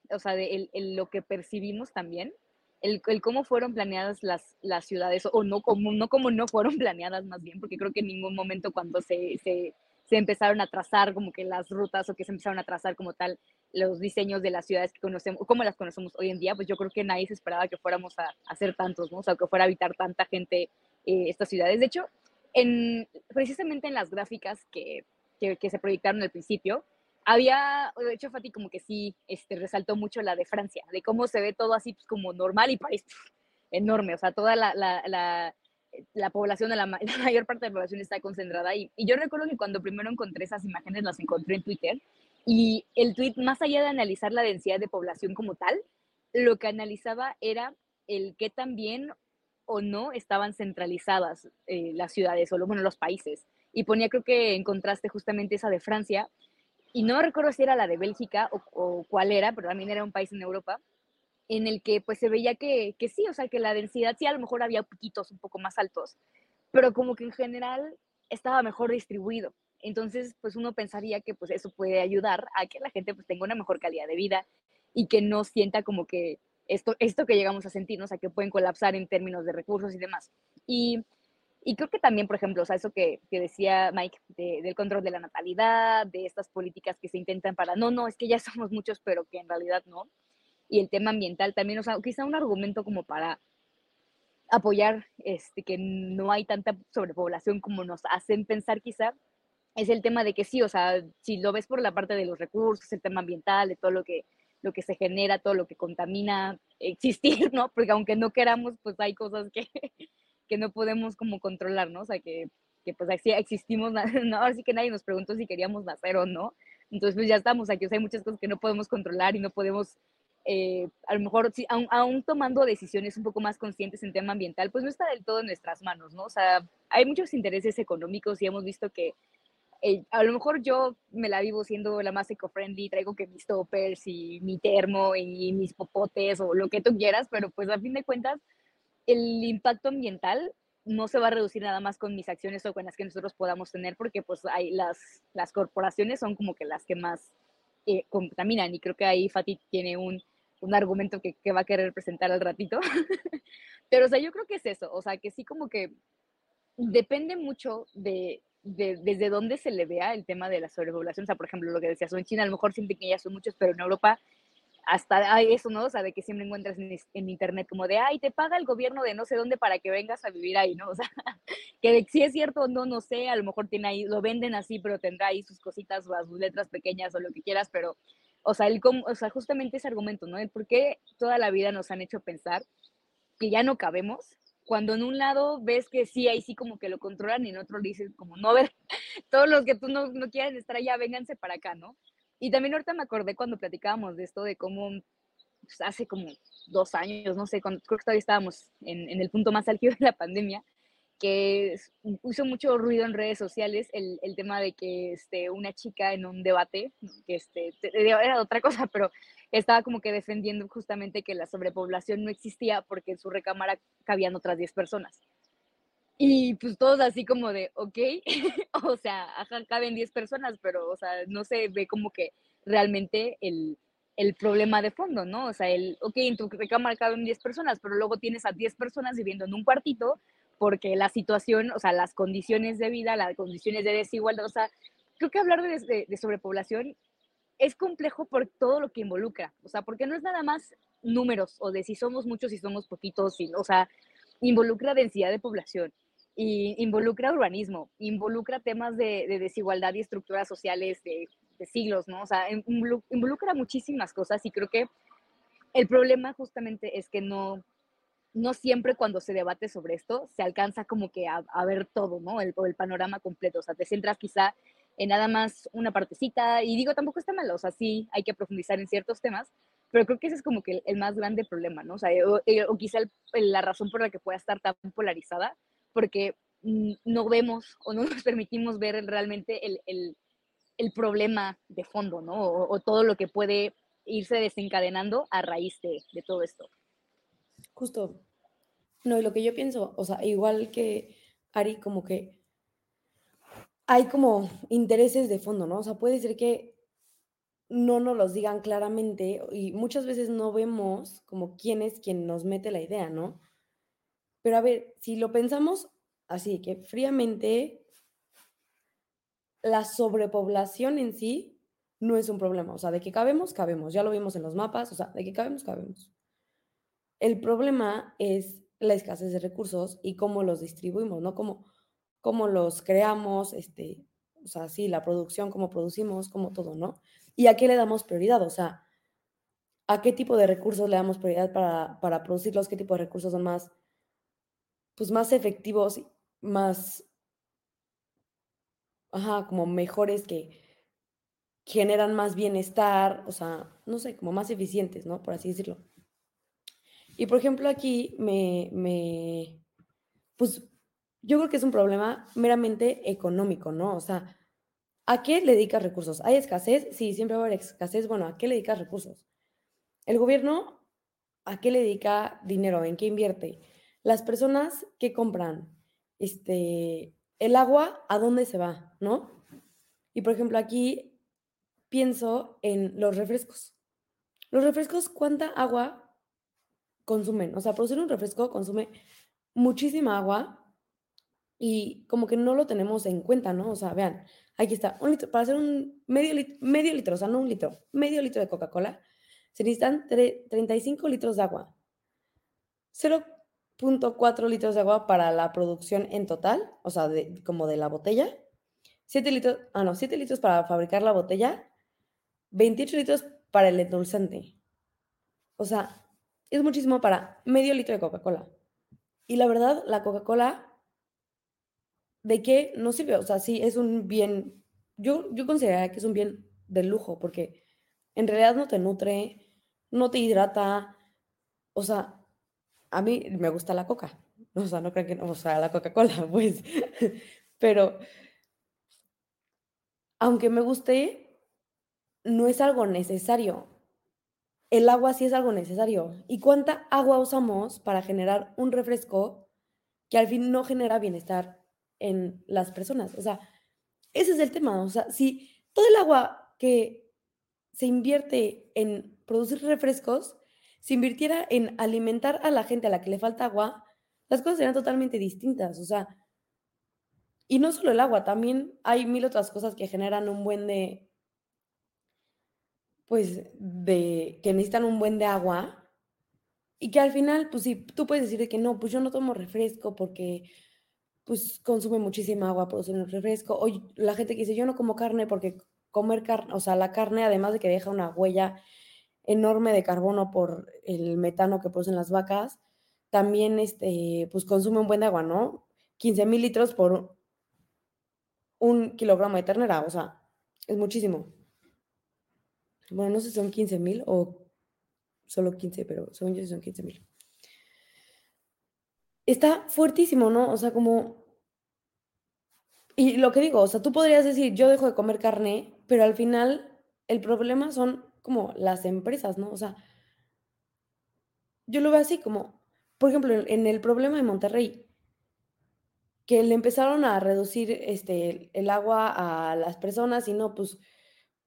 S8: o sea, de el, lo que percibimos también, el, el, cómo fueron planeadas las, las ciudades, o no como, no como no fueron planeadas más bien, porque creo que en ningún momento cuando se, se se empezaron a trazar como que las rutas o que se empezaron a trazar como tal los diseños de las ciudades que conocemos, como las conocemos hoy en día, pues yo creo que nadie se esperaba que fuéramos a, hacer tantos, ¿no? O sea, que fuera a habitar tanta gente eh, estas ciudades. De hecho, en, precisamente en las gráficas que, que, se proyectaron al principio, había, de hecho, Fati como que sí este, resaltó mucho la de Francia, de cómo se ve todo así pues, como normal y París enorme, o sea, toda la, población, la, la, mayor parte de la población está concentrada. Y, y, yo recuerdo que cuando primero encontré esas imágenes, las encontré en Twitter, y el tweet, más allá de analizar la densidad de población como tal, lo que analizaba era el qué tan bien o no estaban centralizadas eh, las ciudades o bueno, los países. Y ponía, creo que en contraste justamente esa de Francia, y no recuerdo si era la de Bélgica o, cuál era, pero también era un país en Europa, en el que pues se veía que, que sí, o sea, que la densidad sí a lo mejor había poquitos un poco más altos, pero como que en general estaba mejor distribuido. Entonces, pues uno pensaría que pues eso puede ayudar a que la gente pues tenga una mejor calidad de vida y que no sienta como que esto, esto que llegamos a sentir, o sea, que pueden colapsar en términos de recursos y demás. Y, y creo que también, por ejemplo, o sea, eso que, que decía Mike del control de la natalidad, de estas políticas que se intentan para, no, no, es que ya somos muchos, pero que en realidad no. Y el tema ambiental también, o sea, quizá un argumento como para apoyar este, que no hay tanta sobrepoblación como nos hacen pensar quizá, es el tema de que sí, o sea, si lo ves por la parte de los recursos, el tema ambiental, de todo lo que, lo que se genera, todo lo que contamina existir, ¿no? Porque aunque no queramos, pues hay cosas que, que no podemos como controlar, ¿no? O sea, que, que pues así existimos, no, ahora sí que nadie nos preguntó si queríamos nacer o no, entonces pues ya estamos aquí, o sea, hay muchas cosas que no podemos controlar y no podemos eh, a lo mejor, aún, tomando decisiones un poco más conscientes en tema ambiental, pues no está del todo en nuestras manos, ¿no? O sea, hay muchos intereses económicos y hemos visto que eh, a lo mejor yo me la vivo siendo la más eco-friendly, traigo que mis toppers y mi termo y mis popotes o lo que tú quieras, pero pues a fin de cuentas el impacto ambiental no se va a reducir nada más con mis acciones o con las que nosotros podamos tener, porque pues hay las, las corporaciones son como que las que más eh, contaminan y creo que ahí Fati tiene un, un argumento que, que, va a querer presentar al ratito. Pero o sea, yo creo que es eso, o sea, que sí como que depende mucho de, desde dónde se le vea el tema de la sobrepoblación. O sea, por ejemplo, lo que decías, en China a lo mejor sienten que ya son muchos, pero en Europa hasta hay eso, ¿no? O sea, de que siempre encuentras en, internet como de, ay, te paga el gobierno de no sé dónde para que vengas a vivir ahí, ¿no? O sea, que si es cierto o no, no sé, a lo mejor tiene ahí, lo venden así, pero tendrá ahí sus cositas o sus letras pequeñas o lo que quieras, pero, o sea, el, o sea, justamente ese argumento, ¿no? El por qué toda la vida nos han hecho pensar que ya no cabemos cuando en un lado ves que sí, ahí sí como que lo controlan y en otro dices como, no, ver, todos los que tú no, no quieran estar allá, vénganse para acá, ¿no? Y también ahorita me acordé cuando platicábamos de esto, de cómo pues, hace como dos años, no sé, cuando, creo que todavía estábamos en, en el punto más álgido de la pandemia, que hizo mucho ruido en redes sociales el, el, tema de que este, una chica en un debate, que este, era otra cosa, pero estaba como que defendiendo justamente que la sobrepoblación no existía porque en su recámara cabían otras 10 personas. Y pues todos así como de, ok, o sea, acá caben 10 personas, pero, o sea, no se ve como que realmente el, el problema de fondo, ¿no? O sea, el, ok, en tu recámara caben 10 personas, pero luego tienes a 10 personas viviendo en un cuartito porque la situación, o sea, las condiciones de vida, las condiciones de desigualdad, o sea, creo que hablar de, de, sobrepoblación es complejo por todo lo que involucra, o sea, porque no es nada más números o de si somos muchos, si somos poquitos, o sea, involucra densidad de población, y involucra urbanismo, involucra temas de, de desigualdad y estructuras sociales de, de, siglos, ¿no? O sea, involucra muchísimas cosas y creo que el problema justamente es que no, no siempre cuando se debate sobre esto se alcanza como que a, ver todo, ¿no? El, panorama completo. O sea, te centras quizá en nada más una partecita y digo, tampoco está malo, o sea, sí hay que profundizar en ciertos temas, pero creo que ese es como que el, más grande problema, ¿no? O sea, o, eh, quizá la razón por la que pueda estar tan polarizada, porque no vemos o no nos permitimos ver realmente el problema de fondo, ¿no? O, o, todo lo que puede irse desencadenando a raíz de, de todo esto.
S7: Justo. No, y lo que yo pienso, o sea, igual que Ari, como que hay como intereses de fondo, ¿no? O sea, puede ser que no nos los digan claramente y muchas veces no vemos como quién es quien nos mete la idea, ¿no? Pero a ver, si lo pensamos así, que fríamente la sobrepoblación en sí no es un problema, o sea, de que cabemos, cabemos, ya lo vimos en los mapas, o sea, de que cabemos, cabemos. El problema es la escasez de recursos y cómo los distribuimos, ¿no? Cómo, cómo los creamos, este, o sea, sí, la producción, cómo producimos, cómo todo, ¿no? Y a qué le damos prioridad, o sea, a qué tipo de recursos le damos prioridad para, para producirlos, qué tipo de recursos son más, pues más efectivos, más, ajá, como mejores que generan más bienestar, o sea, no sé, como más eficientes, ¿no? Por así decirlo. Y por ejemplo, aquí me, me, pues yo creo que es un problema meramente económico, ¿no? O sea, ¿A qué le dedicas recursos? ¿Hay escasez? Sí, siempre va a haber escasez. Bueno, ¿a qué le dedicas recursos? El gobierno, ¿a qué le dedica dinero? ¿En qué invierte? Las personas que compran este, el agua, ¿a dónde se va? ¿No? Y por ejemplo, aquí pienso en los refrescos. Los refrescos, ¿cuánta agua consumen? O sea, producir un refresco consume muchísima agua y como que no lo tenemos en cuenta, ¿no? O sea, vean, aquí está, un litro, para hacer un medio, litro, medio litro, o sea, no un litro, medio litro de Coca-Cola, se necesitan 35 litros de agua, 0.4 litros de agua para la producción en total, o sea, de, como de la botella, 7 litros, ah, no, 7 litros para fabricar la botella, 28 litros para el endulzante. O sea, es muchísimo para medio litro de Coca-Cola. Y la verdad, la Coca-Cola, ¿de qué no sirve? O sea, sí, es un bien, yo, yo consideraría que es un bien de lujo, porque en realidad no te nutre, no te hidrata, o sea, a mí me gusta la coca, o sea, no creo que no, o sea, la Coca-Cola, pues, pero aunque me guste, no es algo necesario. El agua sí es algo necesario. ¿Y cuánta agua usamos para generar un refresco que al fin no genera bienestar en las personas? O sea, ese es el tema. O sea, si todo el agua que se invierte en producir refrescos, se invirtiera en alimentar a la gente a la que le falta agua, las cosas serían totalmente distintas. O sea, y no solo el agua, también hay mil otras cosas que generan un buen de, pues, de, que necesitan un buen de agua. Y que al final, pues sí, tú puedes decir que no, pues yo no tomo refresco porque, pues, consume muchísima agua producir un refresco. O la gente que dice, yo no como carne porque comer carne, o sea, la carne, además de que deja una huella enorme de carbono por el metano que producen las vacas, también, este, pues, consume un buen de agua, ¿no? 15 mil litros por un kilogramo de ternera, o sea, es muchísimo. Bueno, no sé si son 15 mil o solo 15, pero según yo son 15 mil. Está fuertísimo, ¿no? O sea, como... Y lo que digo, o sea, tú podrías decir, yo dejo de comer carne, pero al final el problema son como las empresas, ¿no? O sea, yo lo veo así como, por ejemplo, en el problema de Monterrey, que le empezaron a reducir este, el agua a las personas y no, pues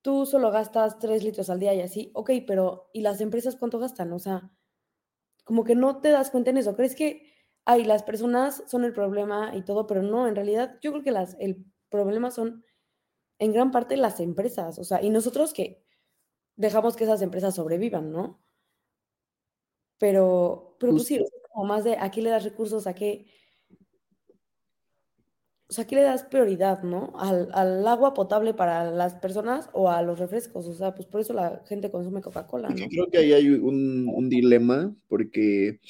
S7: tú solo gastas tres litros al día y así, ok, pero ¿y las empresas cuánto gastan? O sea, como que no te das cuenta en eso. ¿Crees que, ay, las personas son el problema y todo, pero no, en realidad yo creo que las, el problema son en gran parte las empresas, o sea, y nosotros que dejamos que esas empresas sobrevivan, ¿no? Pero, pero pues sí, como más de a qué le das recursos, a qué o sea, aquí le das prioridad, ¿no? Al, al, agua potable para las personas o a los refrescos. O sea, pues por eso la gente consume Coca-Cola, ¿no?
S6: Creo que ahí hay un, un, dilema, porque,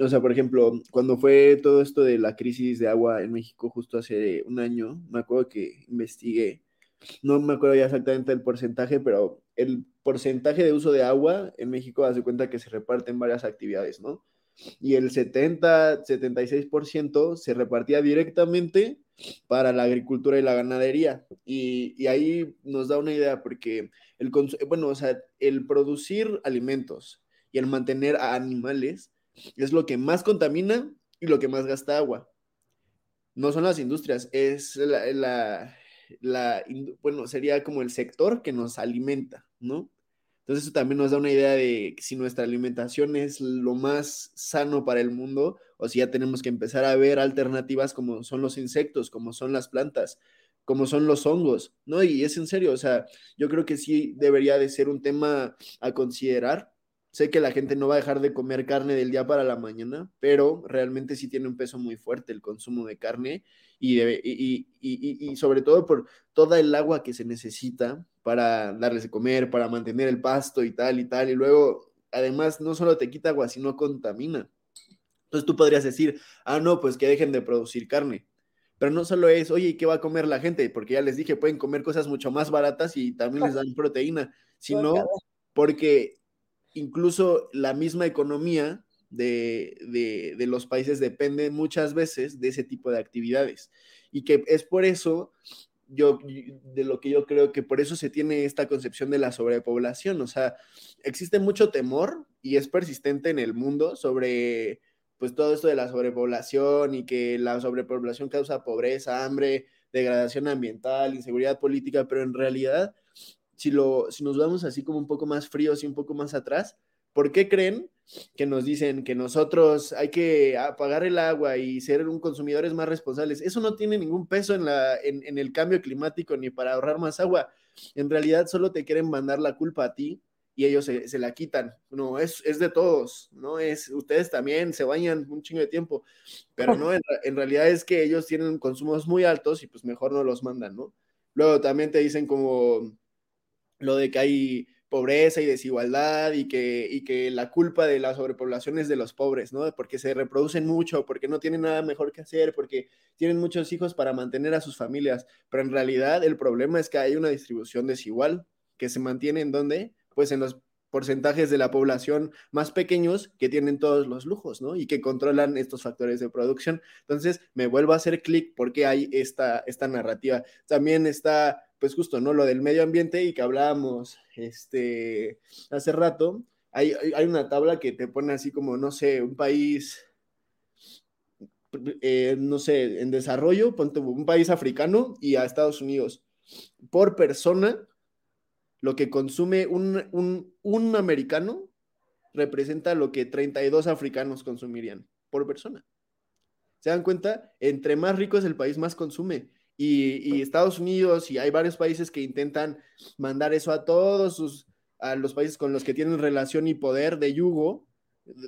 S6: o sea, por ejemplo, cuando fue todo esto de la crisis de agua en México justo hace un año, me acuerdo que investigué, no me acuerdo ya exactamente el porcentaje, pero el porcentaje de uso de agua en México hace cuenta que se reparte en varias actividades, ¿no? Y el 70, 76% se repartía directamente para la agricultura y la ganadería. Y, ahí nos da una idea porque el, bueno, o sea, el producir alimentos y el mantener a animales es lo que más contamina y lo que más gasta agua. No son las industrias, es la, la, bueno, sería como el sector que nos alimenta, ¿no? Entonces eso también nos da una idea de si nuestra alimentación es lo más sano para el mundo o si ya tenemos que empezar a ver alternativas como son los insectos, como son las plantas, como son los hongos, ¿no? Y es en serio, o sea, yo creo que sí debería de ser un tema a considerar. Sé que la gente no va a dejar de comer carne del día para la mañana, pero realmente sí tiene un peso muy fuerte el consumo de carne y, y, sobre todo por toda el agua que se necesita para darles de comer, para mantener el pasto y tal y tal. Y luego, además, no solo te quita agua, sino contamina. Entonces tú podrías decir, ah, no, pues que dejen de producir carne. Pero no solo es, oye, ¿y qué va a comer la gente? Porque ya les dije, pueden comer cosas mucho más baratas y también les dan proteína, sino porque incluso la misma economía de, de, de, los países depende muchas veces de ese tipo de actividades. Y que es por eso yo, de lo que yo creo que por eso se tiene esta concepción de la sobrepoblación. O sea, existe mucho temor y es persistente en el mundo sobre pues todo esto de la sobrepoblación y que la sobrepoblación causa pobreza, hambre, degradación ambiental, inseguridad política, pero en realidad, si, lo, si nos vamos así como un poco más fríos y un poco más atrás, ¿por qué creen que nos dicen que nosotros hay que apagar el agua y ser un consumidores más responsables? Eso no tiene ningún peso en, la, en, en el cambio climático ni para ahorrar más agua. En realidad solo te quieren mandar la culpa a ti y ellos se, se, la quitan. No, es, es de todos, ¿no? Es, ustedes también se bañan un chingo de tiempo, pero no, en, en, realidad es que ellos tienen consumos muy altos y pues mejor no los mandan, ¿no? Luego también te dicen como lo de que hay pobreza y desigualdad y que, y que la culpa de la sobrepoblación es de los pobres, ¿no? Porque se reproducen mucho, porque no tienen nada mejor que hacer, porque tienen muchos hijos para mantener a sus familias, pero en realidad el problema es que hay una distribución desigual que se mantiene en donde pues en los porcentajes de la población más pequeños que tienen todos los lujos, ¿no? Y que controlan estos factores de producción. Entonces, me vuelvo a hacer clic porque hay esta, esta narrativa. También está, pues justo, ¿no? Lo del medio ambiente y que hablábamos este, hace rato. Hay, hay una tabla que te pone así como, no sé, un país, eh, no sé, en desarrollo, ponte un país africano y a Estados Unidos. Por persona, lo que consume un, un, un, americano representa lo que 32 africanos consumirían por persona. ¿Se dan cuenta? Entre más rico es el país, más consume. Y, y, Estados Unidos y hay varios países que intentan mandar eso a todos sus, a los países con los que tienen relación y poder de yugo,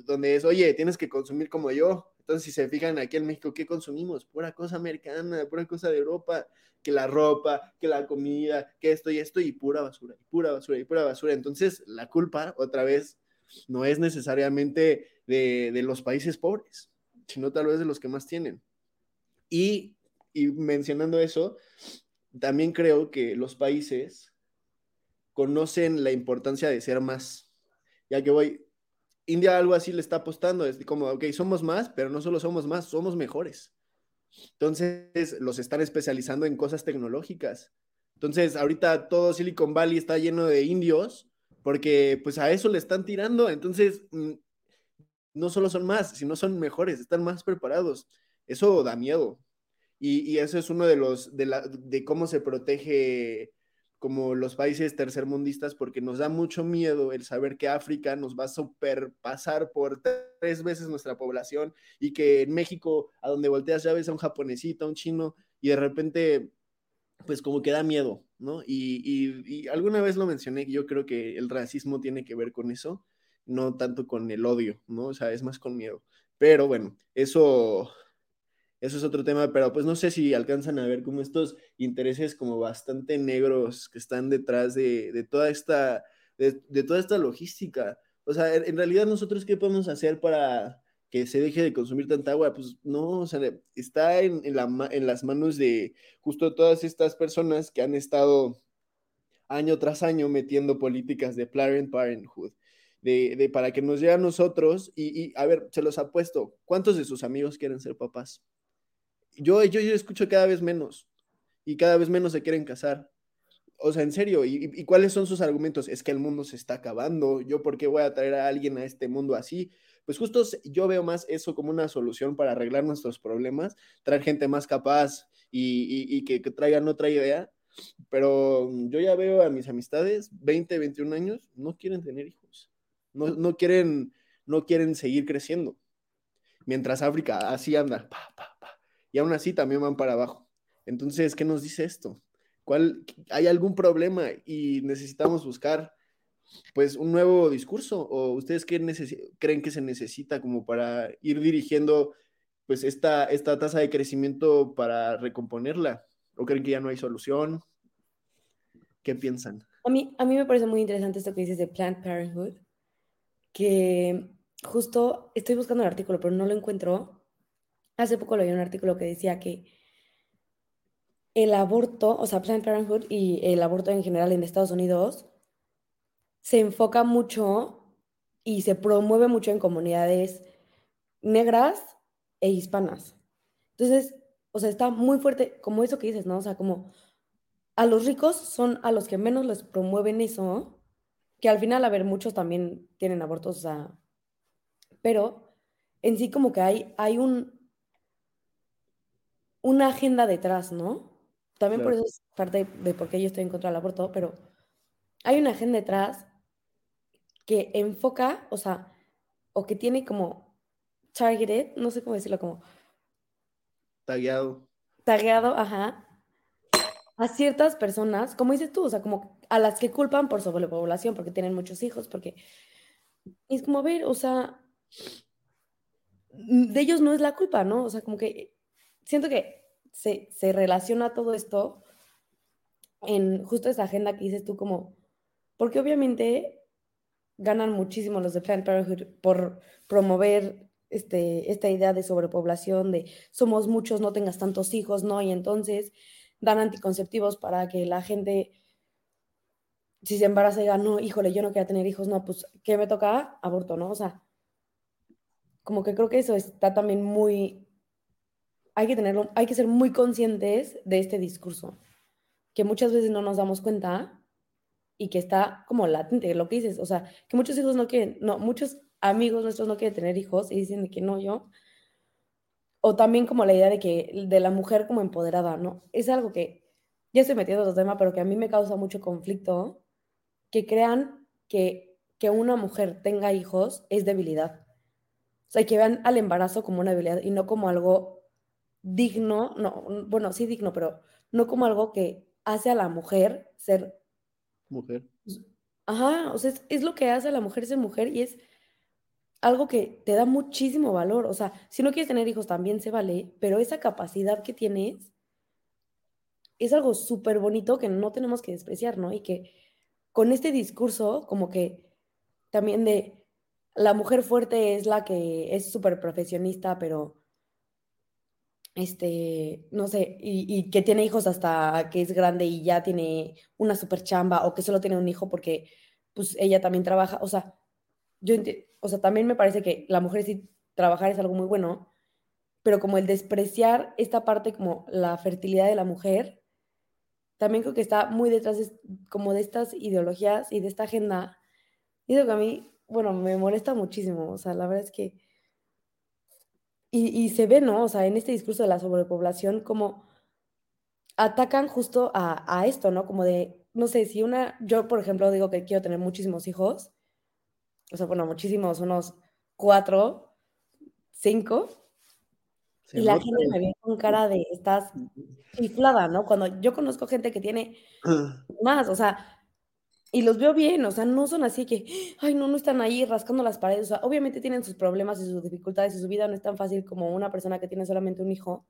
S6: donde es, oye, tienes que consumir como yo. Entonces, si se fijan aquí en México, ¿qué consumimos? Pura cosa americana, pura cosa de Europa que la ropa, que la comida, que esto y esto, y pura basura, y pura basura, y pura basura. Entonces, la culpa, otra vez, no es necesariamente de, de los países pobres, sino tal vez de los que más tienen. Y, y mencionando eso, también creo que los países conocen la importancia de ser más. Ya que voy, India algo así le está apostando, es como, ok, somos más, pero no solo somos más, somos mejores. Entonces, los están especializando en cosas tecnológicas. Entonces, ahorita todo Silicon Valley está lleno de indios porque pues a eso le están tirando. Entonces, mm, no solo son más, sino son mejores, están más preparados. Eso da miedo. Y, eso es uno de los, de, la, de cómo se protege como los países tercermundistas porque nos da mucho miedo el saber que África nos va a superpasar por tres veces nuestra población y que en México, a donde volteas ya ves a un japonesito, a un chino y de repente, pues como que da miedo, ¿no? Y, y, y alguna vez lo mencioné, yo creo que el racismo tiene que ver con eso, no tanto con el odio, ¿no? O sea, es más con miedo. Pero bueno, eso eso es otro tema, pero pues no sé si alcanzan a ver como estos intereses como bastante negros que están detrás de, de toda esta, de, toda esta logística. O sea, en, realidad nosotros qué podemos hacer para que se deje de consumir tanta agua? Pues no, o sea, está en, en las manos de justo todas estas personas que han estado año tras año metiendo políticas de Planned Parenthood. De, de, para que nos llegue a nosotros y, y, a ver, se los apuesto, ¿cuántos de sus amigos quieren ser papás? Yo, yo, yo escucho cada vez menos y cada vez menos se quieren casar. O sea, en serio, ¿y, ¿y, cuáles son sus argumentos? Es que el mundo se está acabando, yo por qué voy a traer a alguien a este mundo así. Pues justo yo veo más eso como una solución para arreglar nuestros problemas, traer gente más capaz y, y, que, que, traigan otra idea. Pero yo ya veo a mis amistades, 20, 21 años, no quieren tener hijos, no, no, quieren, no quieren seguir creciendo. Mientras África así anda, y aún así también van para abajo. Entonces, ¿qué nos dice esto? ¿Cuál, ¿Hay algún problema y necesitamos buscar pues un nuevo discurso? ¿O ustedes qué creen que se necesita como para ir dirigiendo pues esta, esta tasa de crecimiento para recomponerla? ¿O creen que ya no hay solución? ¿Qué piensan?
S7: A mí, a mí me parece muy interesante esto que dices de Planned Parenthood, que justo estoy buscando el artículo, pero no lo encuentro, Hace poco leí un artículo que decía que el aborto, o sea, Planned Parenthood y el aborto en general en Estados Unidos se enfoca mucho y se promueve mucho en comunidades negras e hispanas. Entonces, o sea, está muy fuerte, como eso que dices, ¿no? O sea, como a los ricos son a los que menos les promueven eso, que al final, a ver, muchos también tienen abortos, o sea, pero en sí como que hay, hay un, una agenda detrás, ¿no? También por eso es parte de por qué yo estoy en contra del aborto, pero hay una agenda detrás que enfoca, o sea, o que tiene como targeted, no sé cómo decirlo, como...
S6: Tagueado.
S7: Tagueado, ajá, a ciertas personas, como dices tú, o sea, como a las que culpan por sobrepoblación, porque tienen muchos hijos, porque es como, ver, o sea, de ellos no es la culpa, ¿no? O sea, como que siento que se, se relaciona todo esto en justo esa agenda que dices tú, como, porque obviamente ganan muchísimo los de Planned Parenthood por promover este, esta idea de sobrepoblación, de somos muchos, no tengas tantos hijos, ¿no? Y entonces dan anticonceptivos para que la gente, si se embaraza, diga, no, híjole, yo no quiero tener hijos, no, pues, ¿qué me toca? Aborto, ¿no? O sea, como que creo que eso está también muy, hay que tenerlo, hay que ser muy conscientes de este discurso, que muchas veces no nos damos cuenta y que está como latente, lo que dices, o sea, que muchos hijos no quieren, no, muchos amigos nuestros no quieren tener hijos y dicen que no, yo, o también como la idea de que de la mujer como empoderada, ¿no? Es algo que ya estoy metiendo en otro tema, pero que a mí me causa mucho conflicto, que crean que, que una mujer tenga hijos es debilidad. O sea, que vean al embarazo como una debilidad y no como algo digno, no, bueno, sí digno, pero no como algo que hace a la mujer ser
S6: mujer.
S7: Ajá, o sea, es, es, lo que hace a la mujer ser mujer y es algo que te da muchísimo valor. O sea, si no quieres tener hijos también se vale, pero esa capacidad que tienes es algo súper bonito que no tenemos que despreciar, ¿no? Y que con este discurso, como que también de la mujer fuerte es la que es súper profesionista, pero este, no sé, y, y, que tiene hijos hasta que es grande y ya tiene una super chamba o que solo tiene un hijo porque pues ella también trabaja, o sea, yo o sea, también me parece que la mujer sí trabajar es algo muy bueno, pero como el despreciar esta parte como la fertilidad de la mujer, también creo que está muy detrás de, como de estas ideologías y de esta agenda. Y eso que a mí, bueno, me molesta muchísimo, o sea, la verdad es que... Y, y se ve, ¿no? O sea, en este discurso de la sobrepoblación, como atacan justo a, a esto, ¿no? Como de, no sé, si una, yo por ejemplo digo que quiero tener muchísimos hijos, o sea, bueno, muchísimos, unos cuatro, cinco. y la gente me ve con cara de, estás inflada, ¿no? Cuando yo conozco gente que tiene más, o sea, y los veo bien, o sea, no son así que, ay, no, no están ahí rascando las paredes, o sea, obviamente tienen sus problemas y sus dificultades y su vida no es tan fácil como una persona que tiene solamente un hijo,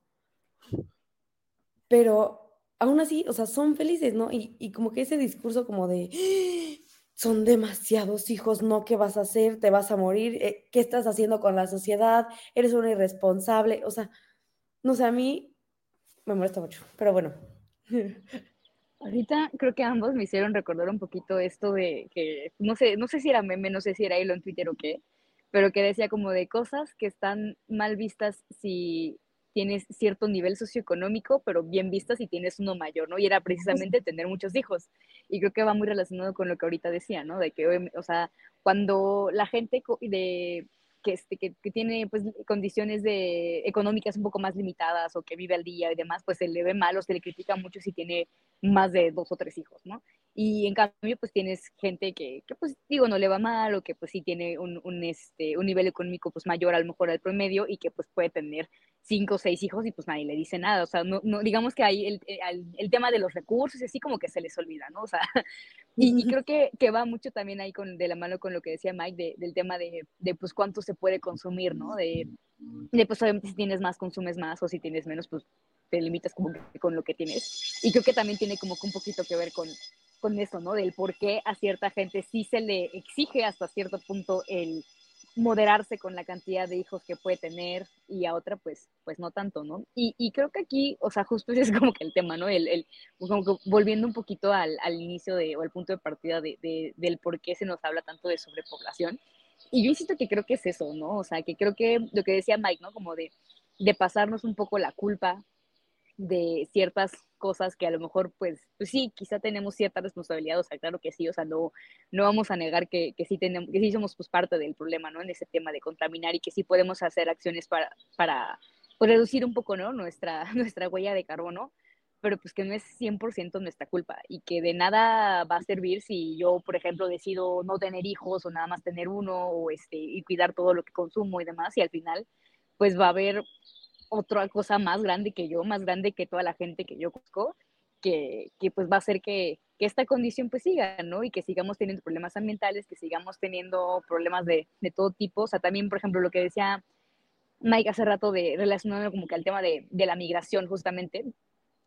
S7: pero aún así, o sea, son felices, ¿no? Y, y como que ese discurso como de, son demasiados hijos, ¿no? ¿Qué vas a hacer? ¿Te vas a morir? Eh, ¿Qué estás haciendo con la sociedad? ¿Eres una irresponsable? O sea, no sé, a mí me molesta mucho, pero bueno.
S8: Ahorita creo que ambos me hicieron recordar un poquito esto de que, no sé, no sé si era meme, no sé si era hilo en Twitter o qué, pero que decía como de cosas que están mal vistas si tienes cierto nivel socioeconómico, pero bien vistas si tienes uno mayor, ¿no? Y era precisamente tener muchos hijos. Y creo que va muy relacionado con lo que ahorita decía, ¿no? De que, o sea, cuando la gente de que, este, que, que, tiene pues condiciones de, económicas un poco más limitadas o que vive al día y demás, pues se le ve mal o se le critica mucho si tiene más de dos o tres hijos, ¿no? Y en cambio, pues tienes gente que, que pues digo, no le va mal o que pues sí tiene un, un, este, un nivel económico pues mayor a lo mejor al promedio y que pues puede tener cinco o seis hijos y pues nadie le dice nada. O sea, no, no digamos que hay el, el, el, tema de los recursos y así como que se les olvida, ¿no? O sea, y, y creo que, que, va mucho también ahí con, de la mano con lo que decía Mike de, del tema de, de, pues cuánto se puede consumir, ¿no? De, de, pues obviamente si tienes más, consumes más o si tienes menos, pues te limitas como que con lo que tienes. Y creo que también tiene como que un poquito que ver con, con eso, ¿no? Del por qué a cierta gente sí se le exige hasta cierto punto el moderarse con la cantidad de hijos que puede tener y a otra pues pues no tanto, ¿no? Y, creo que aquí, o sea, justo ese es como que el tema, ¿no? El, que volviendo un poquito al, inicio de, o al punto de partida de, del por qué se nos habla tanto de sobrepoblación. Y yo insisto que creo que es eso, ¿no? O sea, que creo que lo que decía Mike, ¿no? Como de, de pasarnos un poco la culpa de ciertas cosas que a lo mejor, pues, pues sí, quizá tenemos cierta responsabilidad, o sea, claro que sí, o sea, no, no vamos a negar que, que sí tenemos, que sí somos pues parte del problema, ¿no? En ese tema de contaminar y que sí podemos hacer acciones para, para pues, reducir un poco, ¿no? Nuestra, nuestra huella de carbono, pero pues que no es 100% nuestra culpa y que de nada va a servir si yo, por ejemplo, decido no tener hijos o nada más tener uno o este, y cuidar todo lo que consumo y demás y al final pues va a haber otra cosa más grande que yo, más grande que toda la gente que yo conozco, que, que pues va a hacer que, que, esta condición pues siga, ¿no? Y que sigamos teniendo problemas ambientales, que sigamos teniendo problemas de, de todo tipo. O sea, también, por ejemplo, lo que decía Mike hace rato de relacionado como que al tema de, de la migración, justamente,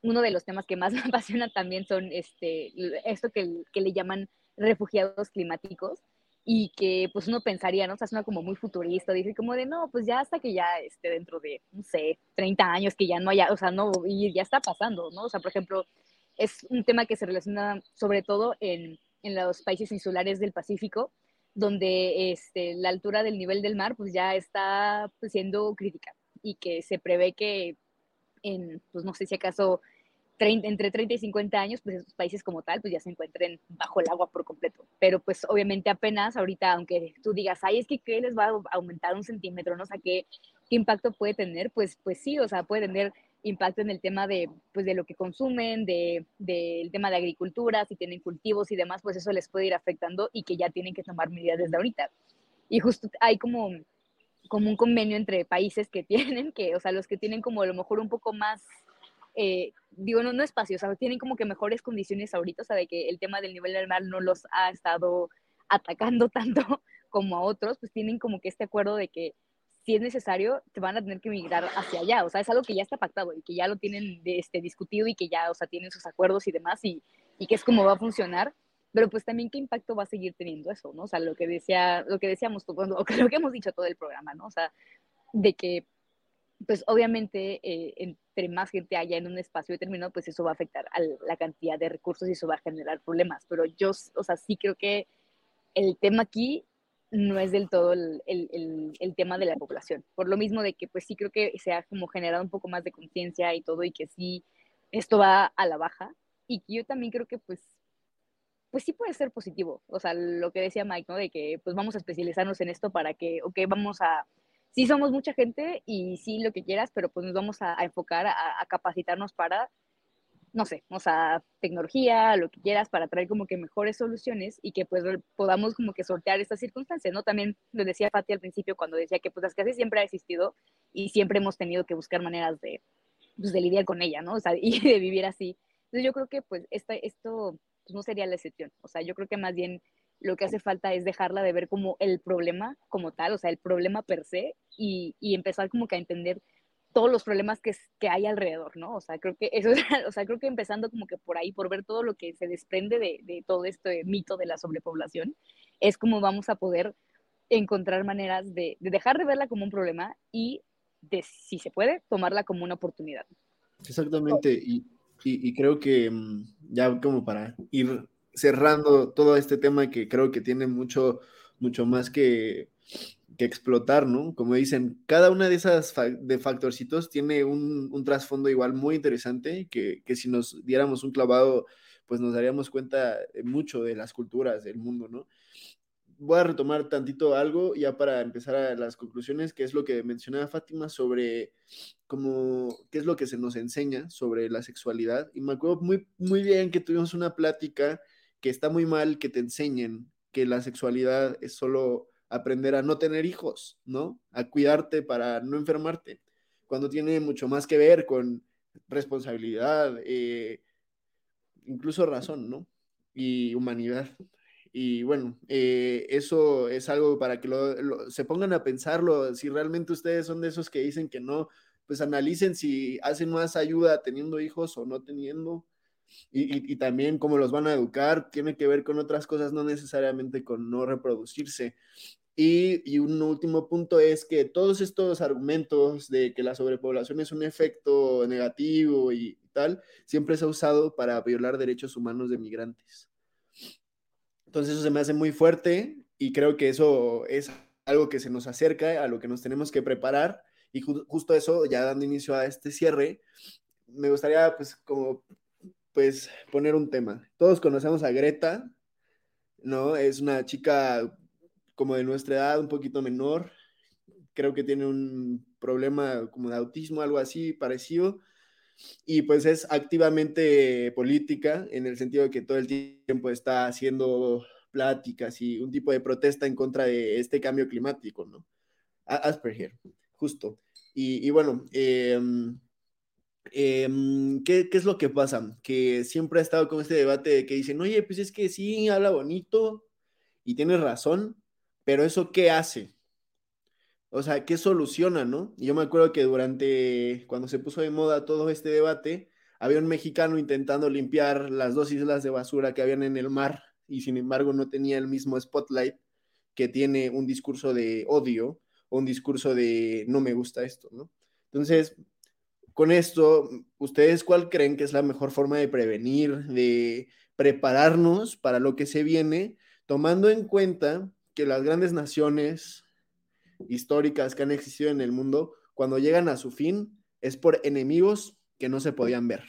S8: uno de los temas que más me apasiona también son este, esto que, que le llaman refugiados climáticos, y que pues uno pensaría, ¿no? O sea, suena como muy futurista, dice como de, no, pues ya hasta que ya esté dentro de, no sé, 30 años, que ya no haya, o sea, no, y ya está pasando, ¿no? O sea, por ejemplo, es un tema que se relaciona sobre todo en, en los países insulares del Pacífico, donde este, la altura del nivel del mar pues ya está pues, siendo crítica y que se prevé que en, pues no sé si acaso entre 30 y 50 años, pues esos países como tal, pues ya se encuentren bajo el agua por completo. Pero pues obviamente apenas ahorita, aunque tú digas, ay, es que ¿qué les va a aumentar un centímetro? ¿No? O sea, ¿qué, qué impacto puede tener? Pues, pues sí, o sea, puede tener impacto en el tema de, pues, de lo que consumen, del de, de tema de agricultura, si tienen cultivos y demás, pues eso les puede ir afectando y que ya tienen que tomar medidas desde ahorita. Y justo hay como, como un convenio entre países que tienen, que, o sea, los que tienen como a lo mejor un poco más eh, digo, no, no espacio, o sea, tienen como que mejores condiciones ahorita, o sea, de que el tema del nivel del mar no los ha estado atacando tanto como a otros, pues tienen como que este acuerdo de que si es necesario, te van a tener que migrar hacia allá, o sea, es algo que ya está pactado y que ya lo tienen este, discutido y que ya, o sea, tienen sus acuerdos y demás y, y que es como va a funcionar, pero pues también qué impacto va a seguir teniendo eso, ¿no? O sea, lo que decía, lo que decíamos, lo que hemos dicho todo el programa, ¿no? O sea, de que pues obviamente eh, entre más gente haya en un espacio determinado, pues eso va a afectar a la cantidad de recursos y eso va a generar problemas. Pero yo, o sea, sí creo que el tema aquí no es del todo el, el, el, tema de la población. Por lo mismo de que pues sí creo que se ha como generado un poco más de conciencia y todo y que sí esto va a la baja y yo también creo que pues pues sí puede ser positivo. O sea, lo que decía Mike, ¿no? De que pues vamos a especializarnos en esto para que, ok, vamos a sí somos mucha gente y sí lo que quieras, pero pues nos vamos a, enfocar a, capacitarnos para, no sé, o sea, tecnología, lo que quieras, para traer como que mejores soluciones y que pues podamos como que sortear estas circunstancias, ¿no? También lo decía Fati al principio cuando decía que pues las clases siempre ha existido y siempre hemos tenido que buscar maneras de, pues, de lidiar con ella, ¿no? O sea, y de vivir así. Entonces yo creo que pues esta, esto pues, no sería la excepción, o sea, yo creo que más bien lo que hace falta es dejarla de ver como el problema como tal, o sea, el problema per se, y, empezar como que a entender todos los problemas que, que hay alrededor, ¿no? O sea, creo que eso es, o sea, creo que empezando como que por ahí, por ver todo lo que se desprende de, de todo este mito de la sobrepoblación, es como vamos a poder encontrar maneras de, de, dejar de verla como un problema y de, si se puede, tomarla como una oportunidad.
S6: Exactamente, y, y, y creo que mm, ya como para ir cerrando todo este tema que creo que tiene mucho, mucho más que, que explotar, ¿no? Como dicen, cada una de esas de factorcitos tiene un, un trasfondo igual muy interesante que, que, si nos diéramos un clavado, pues nos daríamos cuenta mucho de las culturas del mundo, ¿no? Voy a retomar tantito algo ya para empezar a las conclusiones, que es lo que mencionaba Fátima sobre cómo, qué es lo que se nos enseña sobre la sexualidad. Y me acuerdo muy, muy bien que tuvimos una plática que está muy mal que te enseñen que la sexualidad es solo aprender a no tener hijos, ¿no? A cuidarte para no enfermarte, cuando tiene mucho más que ver con responsabilidad, eh, incluso razón, ¿no? Y humanidad. Y bueno, eh, eso es algo para que se pongan a pensarlo. Si realmente ustedes son de esos que dicen que no, pues analicen si hacen más ayuda teniendo hijos o no teniendo. Y, y, y, también cómo los van a educar, tiene que ver con otras cosas, no necesariamente con no reproducirse. Y, y, un último punto es que todos estos argumentos de que la sobrepoblación es un efecto negativo y tal, siempre se ha usado para violar derechos humanos de migrantes. Entonces eso se me hace muy fuerte y creo que eso es algo que se nos acerca a lo que nos tenemos que preparar y ju justo eso, ya dando inicio a este cierre, me gustaría pues como pues poner un tema. Todos conocemos a Greta, ¿no? Es una chica como de nuestra edad, un poquito menor. Creo que tiene un problema como de autismo, algo así parecido. Y pues es activamente política en el sentido de que todo el tiempo está haciendo pláticas y un tipo de protesta en contra de este cambio climático, ¿no? Asperger, justo. Y, bueno, em, em, ¿qué, ¿qué, es lo que pasa? Que siempre ha estado con este debate de que dicen, oye, pues es que sí, habla bonito y tienes razón, pero ¿eso qué hace? O sea, ¿qué soluciona, no? yo me acuerdo que durante, cuando se puso de moda todo este debate, había un mexicano intentando limpiar las dos islas de basura que habían en el mar y sin embargo no tenía el mismo spotlight que tiene un discurso de odio o un discurso de no me gusta esto, ¿no? Entonces, con esto, ¿ustedes cuál creen que es la mejor forma de prevenir, de prepararnos para lo que se viene, tomando en cuenta que las grandes naciones históricas que han existido en el mundo, cuando llegan a su fin, es por enemigos que no se podían ver.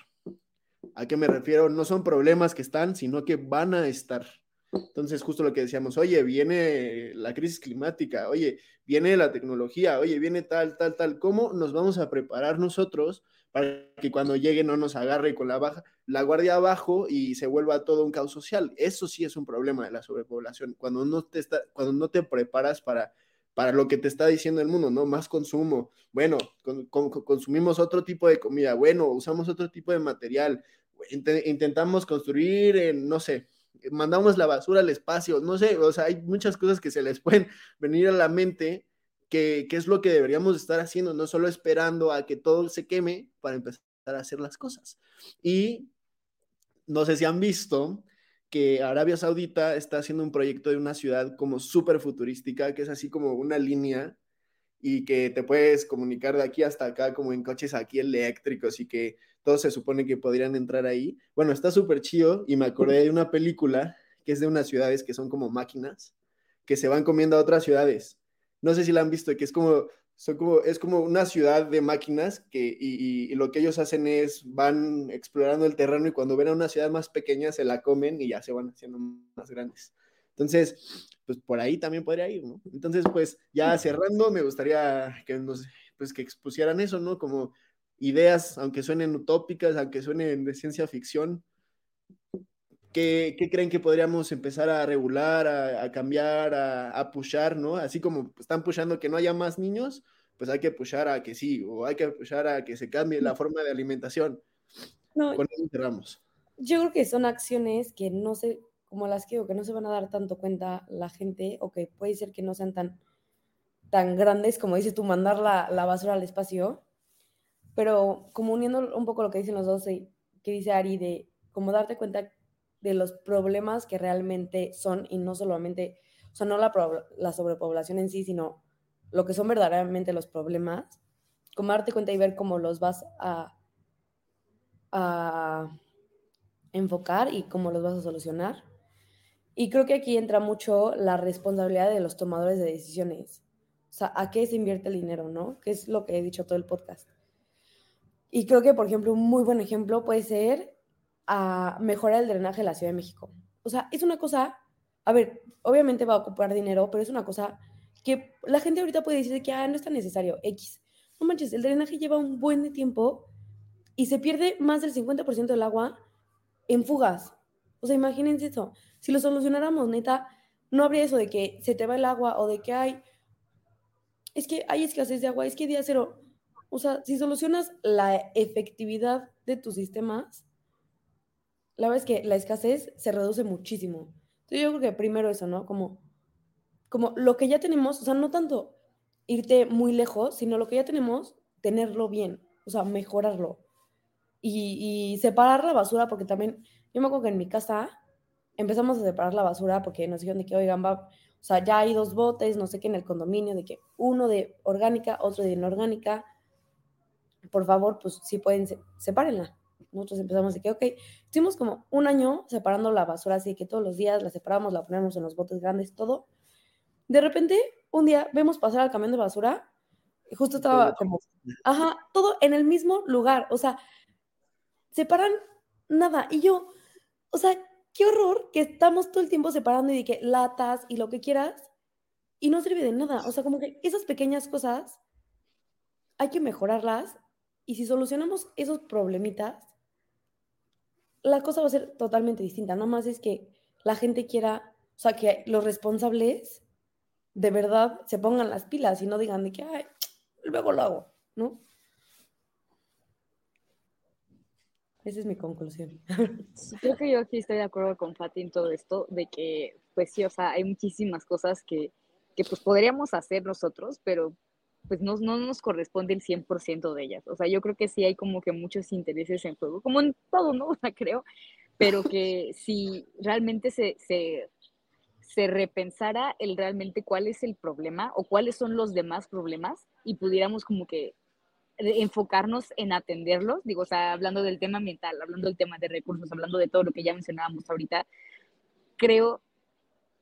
S6: ¿A qué me refiero? No son problemas que están, sino que van a estar. Entonces, justo lo que decíamos, oye, viene la crisis climática, oye, viene la tecnología, oye, viene tal, tal, tal. ¿Cómo nos vamos a preparar nosotros para que cuando llegue no nos agarre con la, baja, la guardia abajo y se vuelva todo un caos social? Eso sí es un problema de la sobrepoblación. Cuando no te, está, cuando no te preparas para, para lo que te está diciendo el mundo, ¿no? Más consumo. Bueno, consumimos otro tipo de comida. Bueno, usamos otro tipo de material. intentamos construir, no sé, mandamos la basura al espacio, no sé, o sea, hay muchas cosas que se les pueden venir a la mente que, es lo que deberíamos estar haciendo, no solo esperando a que todo se queme para empezar a hacer las cosas. Y no sé si han visto que Arabia Saudita está haciendo un proyecto de una ciudad como súper futurística, que es así como una línea y que te puedes comunicar de aquí hasta acá como en coches aquí eléctricos y que todos se supone que podrían entrar ahí. Bueno, está súper chido y me acordé de una película que es de unas ciudades que son como máquinas que se van comiendo a otras ciudades. No sé si la han visto, que es como, son como, es como una ciudad de máquinas que, y, y, lo que ellos hacen es van explorando el terreno y cuando ven a una ciudad más pequeña se la comen y ya se van haciendo más grandes. Entonces, pues por ahí también podría ir, ¿no? Entonces, pues ya cerrando, me gustaría que nos, pues que expusieran eso, ¿no? Como ideas, aunque suenen utópicas, aunque suenen de ciencia ficción, ¿qué, qué creen que podríamos empezar a regular, a, cambiar, a, a, pushar, ¿no? Así como están pushando que no haya más niños, pues hay que pushar a que sí, o hay que pushar a que se cambie la forma de alimentación. No, Con eso cerramos.
S7: Yo creo que son acciones que no se, como las que digo, que no se van a dar tanto cuenta la gente o que puede ser que no sean tan, tan grandes como dices tú, mandar la, la basura al espacio, pero como uniendo un poco lo que dicen los dos, que dice Ari, de como darte cuenta de los problemas que realmente son y no solamente, o sea, no la, la sobrepoblación en sí, sino lo que son verdaderamente los problemas, como darte cuenta y ver cómo los vas a, a enfocar y cómo los vas a solucionar. Y creo que aquí entra mucho la responsabilidad de los tomadores de decisiones. O sea, ¿a qué se invierte el dinero, no? Que es lo que he dicho todo el podcast. Y creo que, por ejemplo, un muy buen ejemplo puede ser a mejorar el drenaje de la Ciudad de México. O sea, es una cosa, a ver, obviamente va a ocupar dinero, pero es una cosa que la gente ahorita puede decir que ah, no es tan necesario, X. No manches, el drenaje lleva un buen tiempo y se pierde más del 50% del agua en fugas. O sea, imagínense eso. Si lo solucionáramos, neta, no habría eso de que se te va el agua o de que hay, es que hay escasez de agua, es que día cero. O sea, si solucionas la efectividad de tus sistemas, la verdad es que la escasez se reduce muchísimo. Entonces yo creo que primero eso, ¿no? Como, como lo que ya tenemos, o sea, no tanto irte muy lejos, sino lo que ya tenemos, tenerlo bien, o sea, mejorarlo. Y, y separar la basura, porque también, yo me acuerdo que en mi casa empezamos a separar la basura porque nos dijeron de que, oigan, va, o sea, ya hay dos botes, no sé qué, en el condominio, de que uno de orgánica, otro de inorgánica. Por favor, pues si pueden, sepárenla. Nosotros empezamos de que, ok, estuvimos como un año separando la basura, así que todos los días la separamos, la ponemos en los botes grandes, todo. De repente, un día vemos pasar al camión de basura y justo estaba como, ajá, todo en el mismo lugar. O sea, separan nada. Y yo, o sea, qué horror que estamos todo el tiempo separando y de que latas y lo que quieras y no sirve de nada. O sea, como que esas pequeñas cosas hay que mejorarlas y si solucionamos esos problemitas, la cosa va a ser totalmente distinta. Nada más es que la gente quiera, o sea, que los responsables de verdad se pongan las pilas y no digan de que, ay, luego lo hago, ¿no? Esa es mi conclusión.
S8: creo que yo aquí estoy de acuerdo con Fati en todo esto, de que, pues sí, o sea, hay muchísimas cosas que, que pues podríamos hacer nosotros, pero pues no, no nos corresponde el 100% de ellas. O sea, yo creo que sí hay como que muchos intereses en juego, como en todo, ¿no? O sea, creo, pero que si realmente se, se, se repensara el realmente cuál es el problema o cuáles son los demás problemas y pudiéramos como que enfocarnos en atenderlos, digo, o sea, hablando del tema ambiental, hablando del tema de recursos, hablando de todo lo que ya mencionábamos ahorita, creo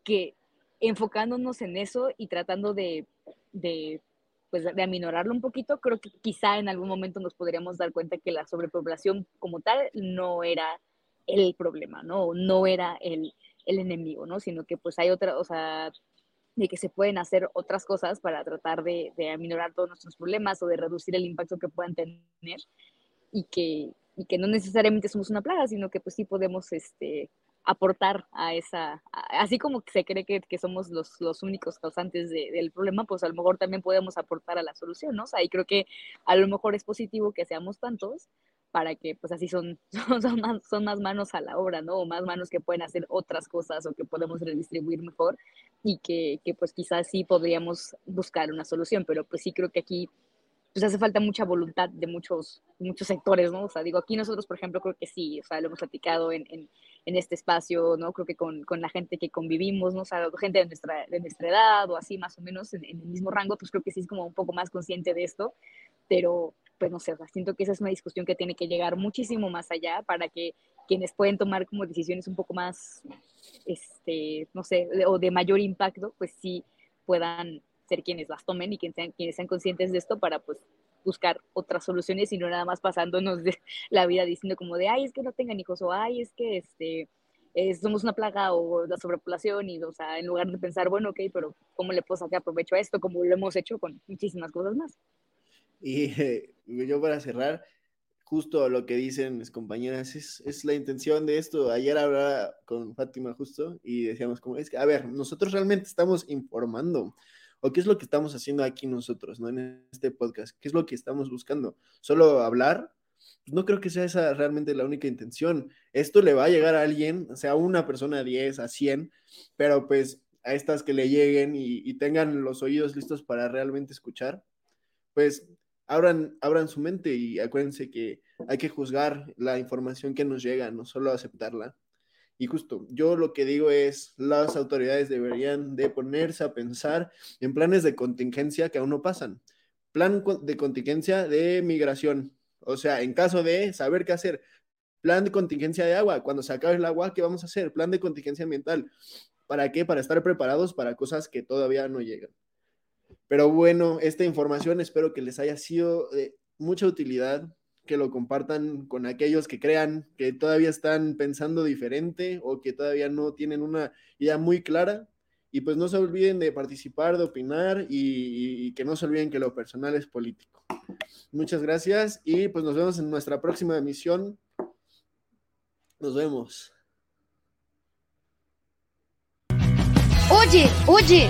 S8: que enfocándonos en eso y tratando de, de pues de aminorarlo un poquito, creo que quizá en algún momento nos podríamos dar cuenta que la sobrepoblación como tal no era el problema, ¿no? No era el, el enemigo, ¿no? Sino que pues hay otra, o sea, de que se pueden hacer otras cosas para tratar de, de aminorar todos nuestros problemas o de reducir el impacto que puedan tener y que, y que no necesariamente somos una plaga, sino que pues sí podemos este, aportar a esa, así como se cree que, que somos los, los, únicos causantes de, del problema, pues a lo mejor también podemos aportar a la solución, ¿no? O sea, y creo que a lo mejor es positivo que seamos tantos para que pues así son, son, más, son más manos a la obra, ¿no? O más manos que pueden hacer otras cosas o que podemos redistribuir mejor y que, que pues quizás sí podríamos buscar una solución, pero pues sí creo que aquí pues hace falta mucha voluntad de muchos, muchos sectores, ¿no? O sea, digo, aquí nosotros, por ejemplo, creo que sí, o sea, lo hemos platicado en, en, en este espacio, ¿no? Creo que con, con, la gente que convivimos, ¿no? O sea, gente de nuestra, de nuestra edad o así, más o menos en, en, el mismo rango, pues creo que sí es como un poco más consciente de esto, pero pues no sé, o sea, siento que esa es una discusión que tiene que llegar muchísimo más allá para que quienes pueden tomar como decisiones un poco más, este, no sé, o de mayor impacto, pues sí puedan ser quienes las tomen y quienes sean, quienes sean conscientes de esto para pues buscar otras soluciones y no nada más pasándonos de la vida diciendo como de, ay, es que no tengan hijos o ay, es que este, somos una plaga o la sobrepoblación y, o sea, en lugar de pensar, bueno, ok, pero ¿cómo le puedo sacar provecho a esto? Como lo hemos hecho con muchísimas cosas más.
S6: Y yo para cerrar, justo lo que dicen mis compañeras, es, es, la intención de esto. Ayer hablaba con Fátima justo y decíamos como, es que, a ver, nosotros realmente estamos informando. ¿O qué es lo que estamos haciendo aquí nosotros, ¿no? En este podcast. ¿Qué es lo que estamos buscando? ¿Solo hablar? Pues no creo que sea esa realmente la única intención. Esto le va a llegar a alguien, sea una persona a 10, a 100, pero pues a estas que le lleguen y, y tengan los oídos listos para realmente escuchar, pues abran, abran su mente y acuérdense que hay que juzgar la información que nos llega, no solo aceptarla. Y justo, yo lo que digo es, las autoridades deberían de ponerse a pensar en planes de contingencia que aún no pasan. Plan de contingencia de migración, o sea, en caso de saber qué hacer. Plan de contingencia de agua, cuando se acabe el agua, ¿qué vamos a hacer? Plan de contingencia ambiental. ¿Para qué? Para estar preparados para cosas que todavía no llegan. Pero bueno, esta información espero que les haya sido de mucha utilidad, que lo compartan con aquellos que crean que todavía están pensando diferente o que todavía no tienen una idea muy clara. Y pues no se olviden de participar, de opinar y, que no se olviden que lo personal es político. Muchas gracias y pues nos vemos en nuestra próxima emisión. Nos vemos.
S9: Oye, oye,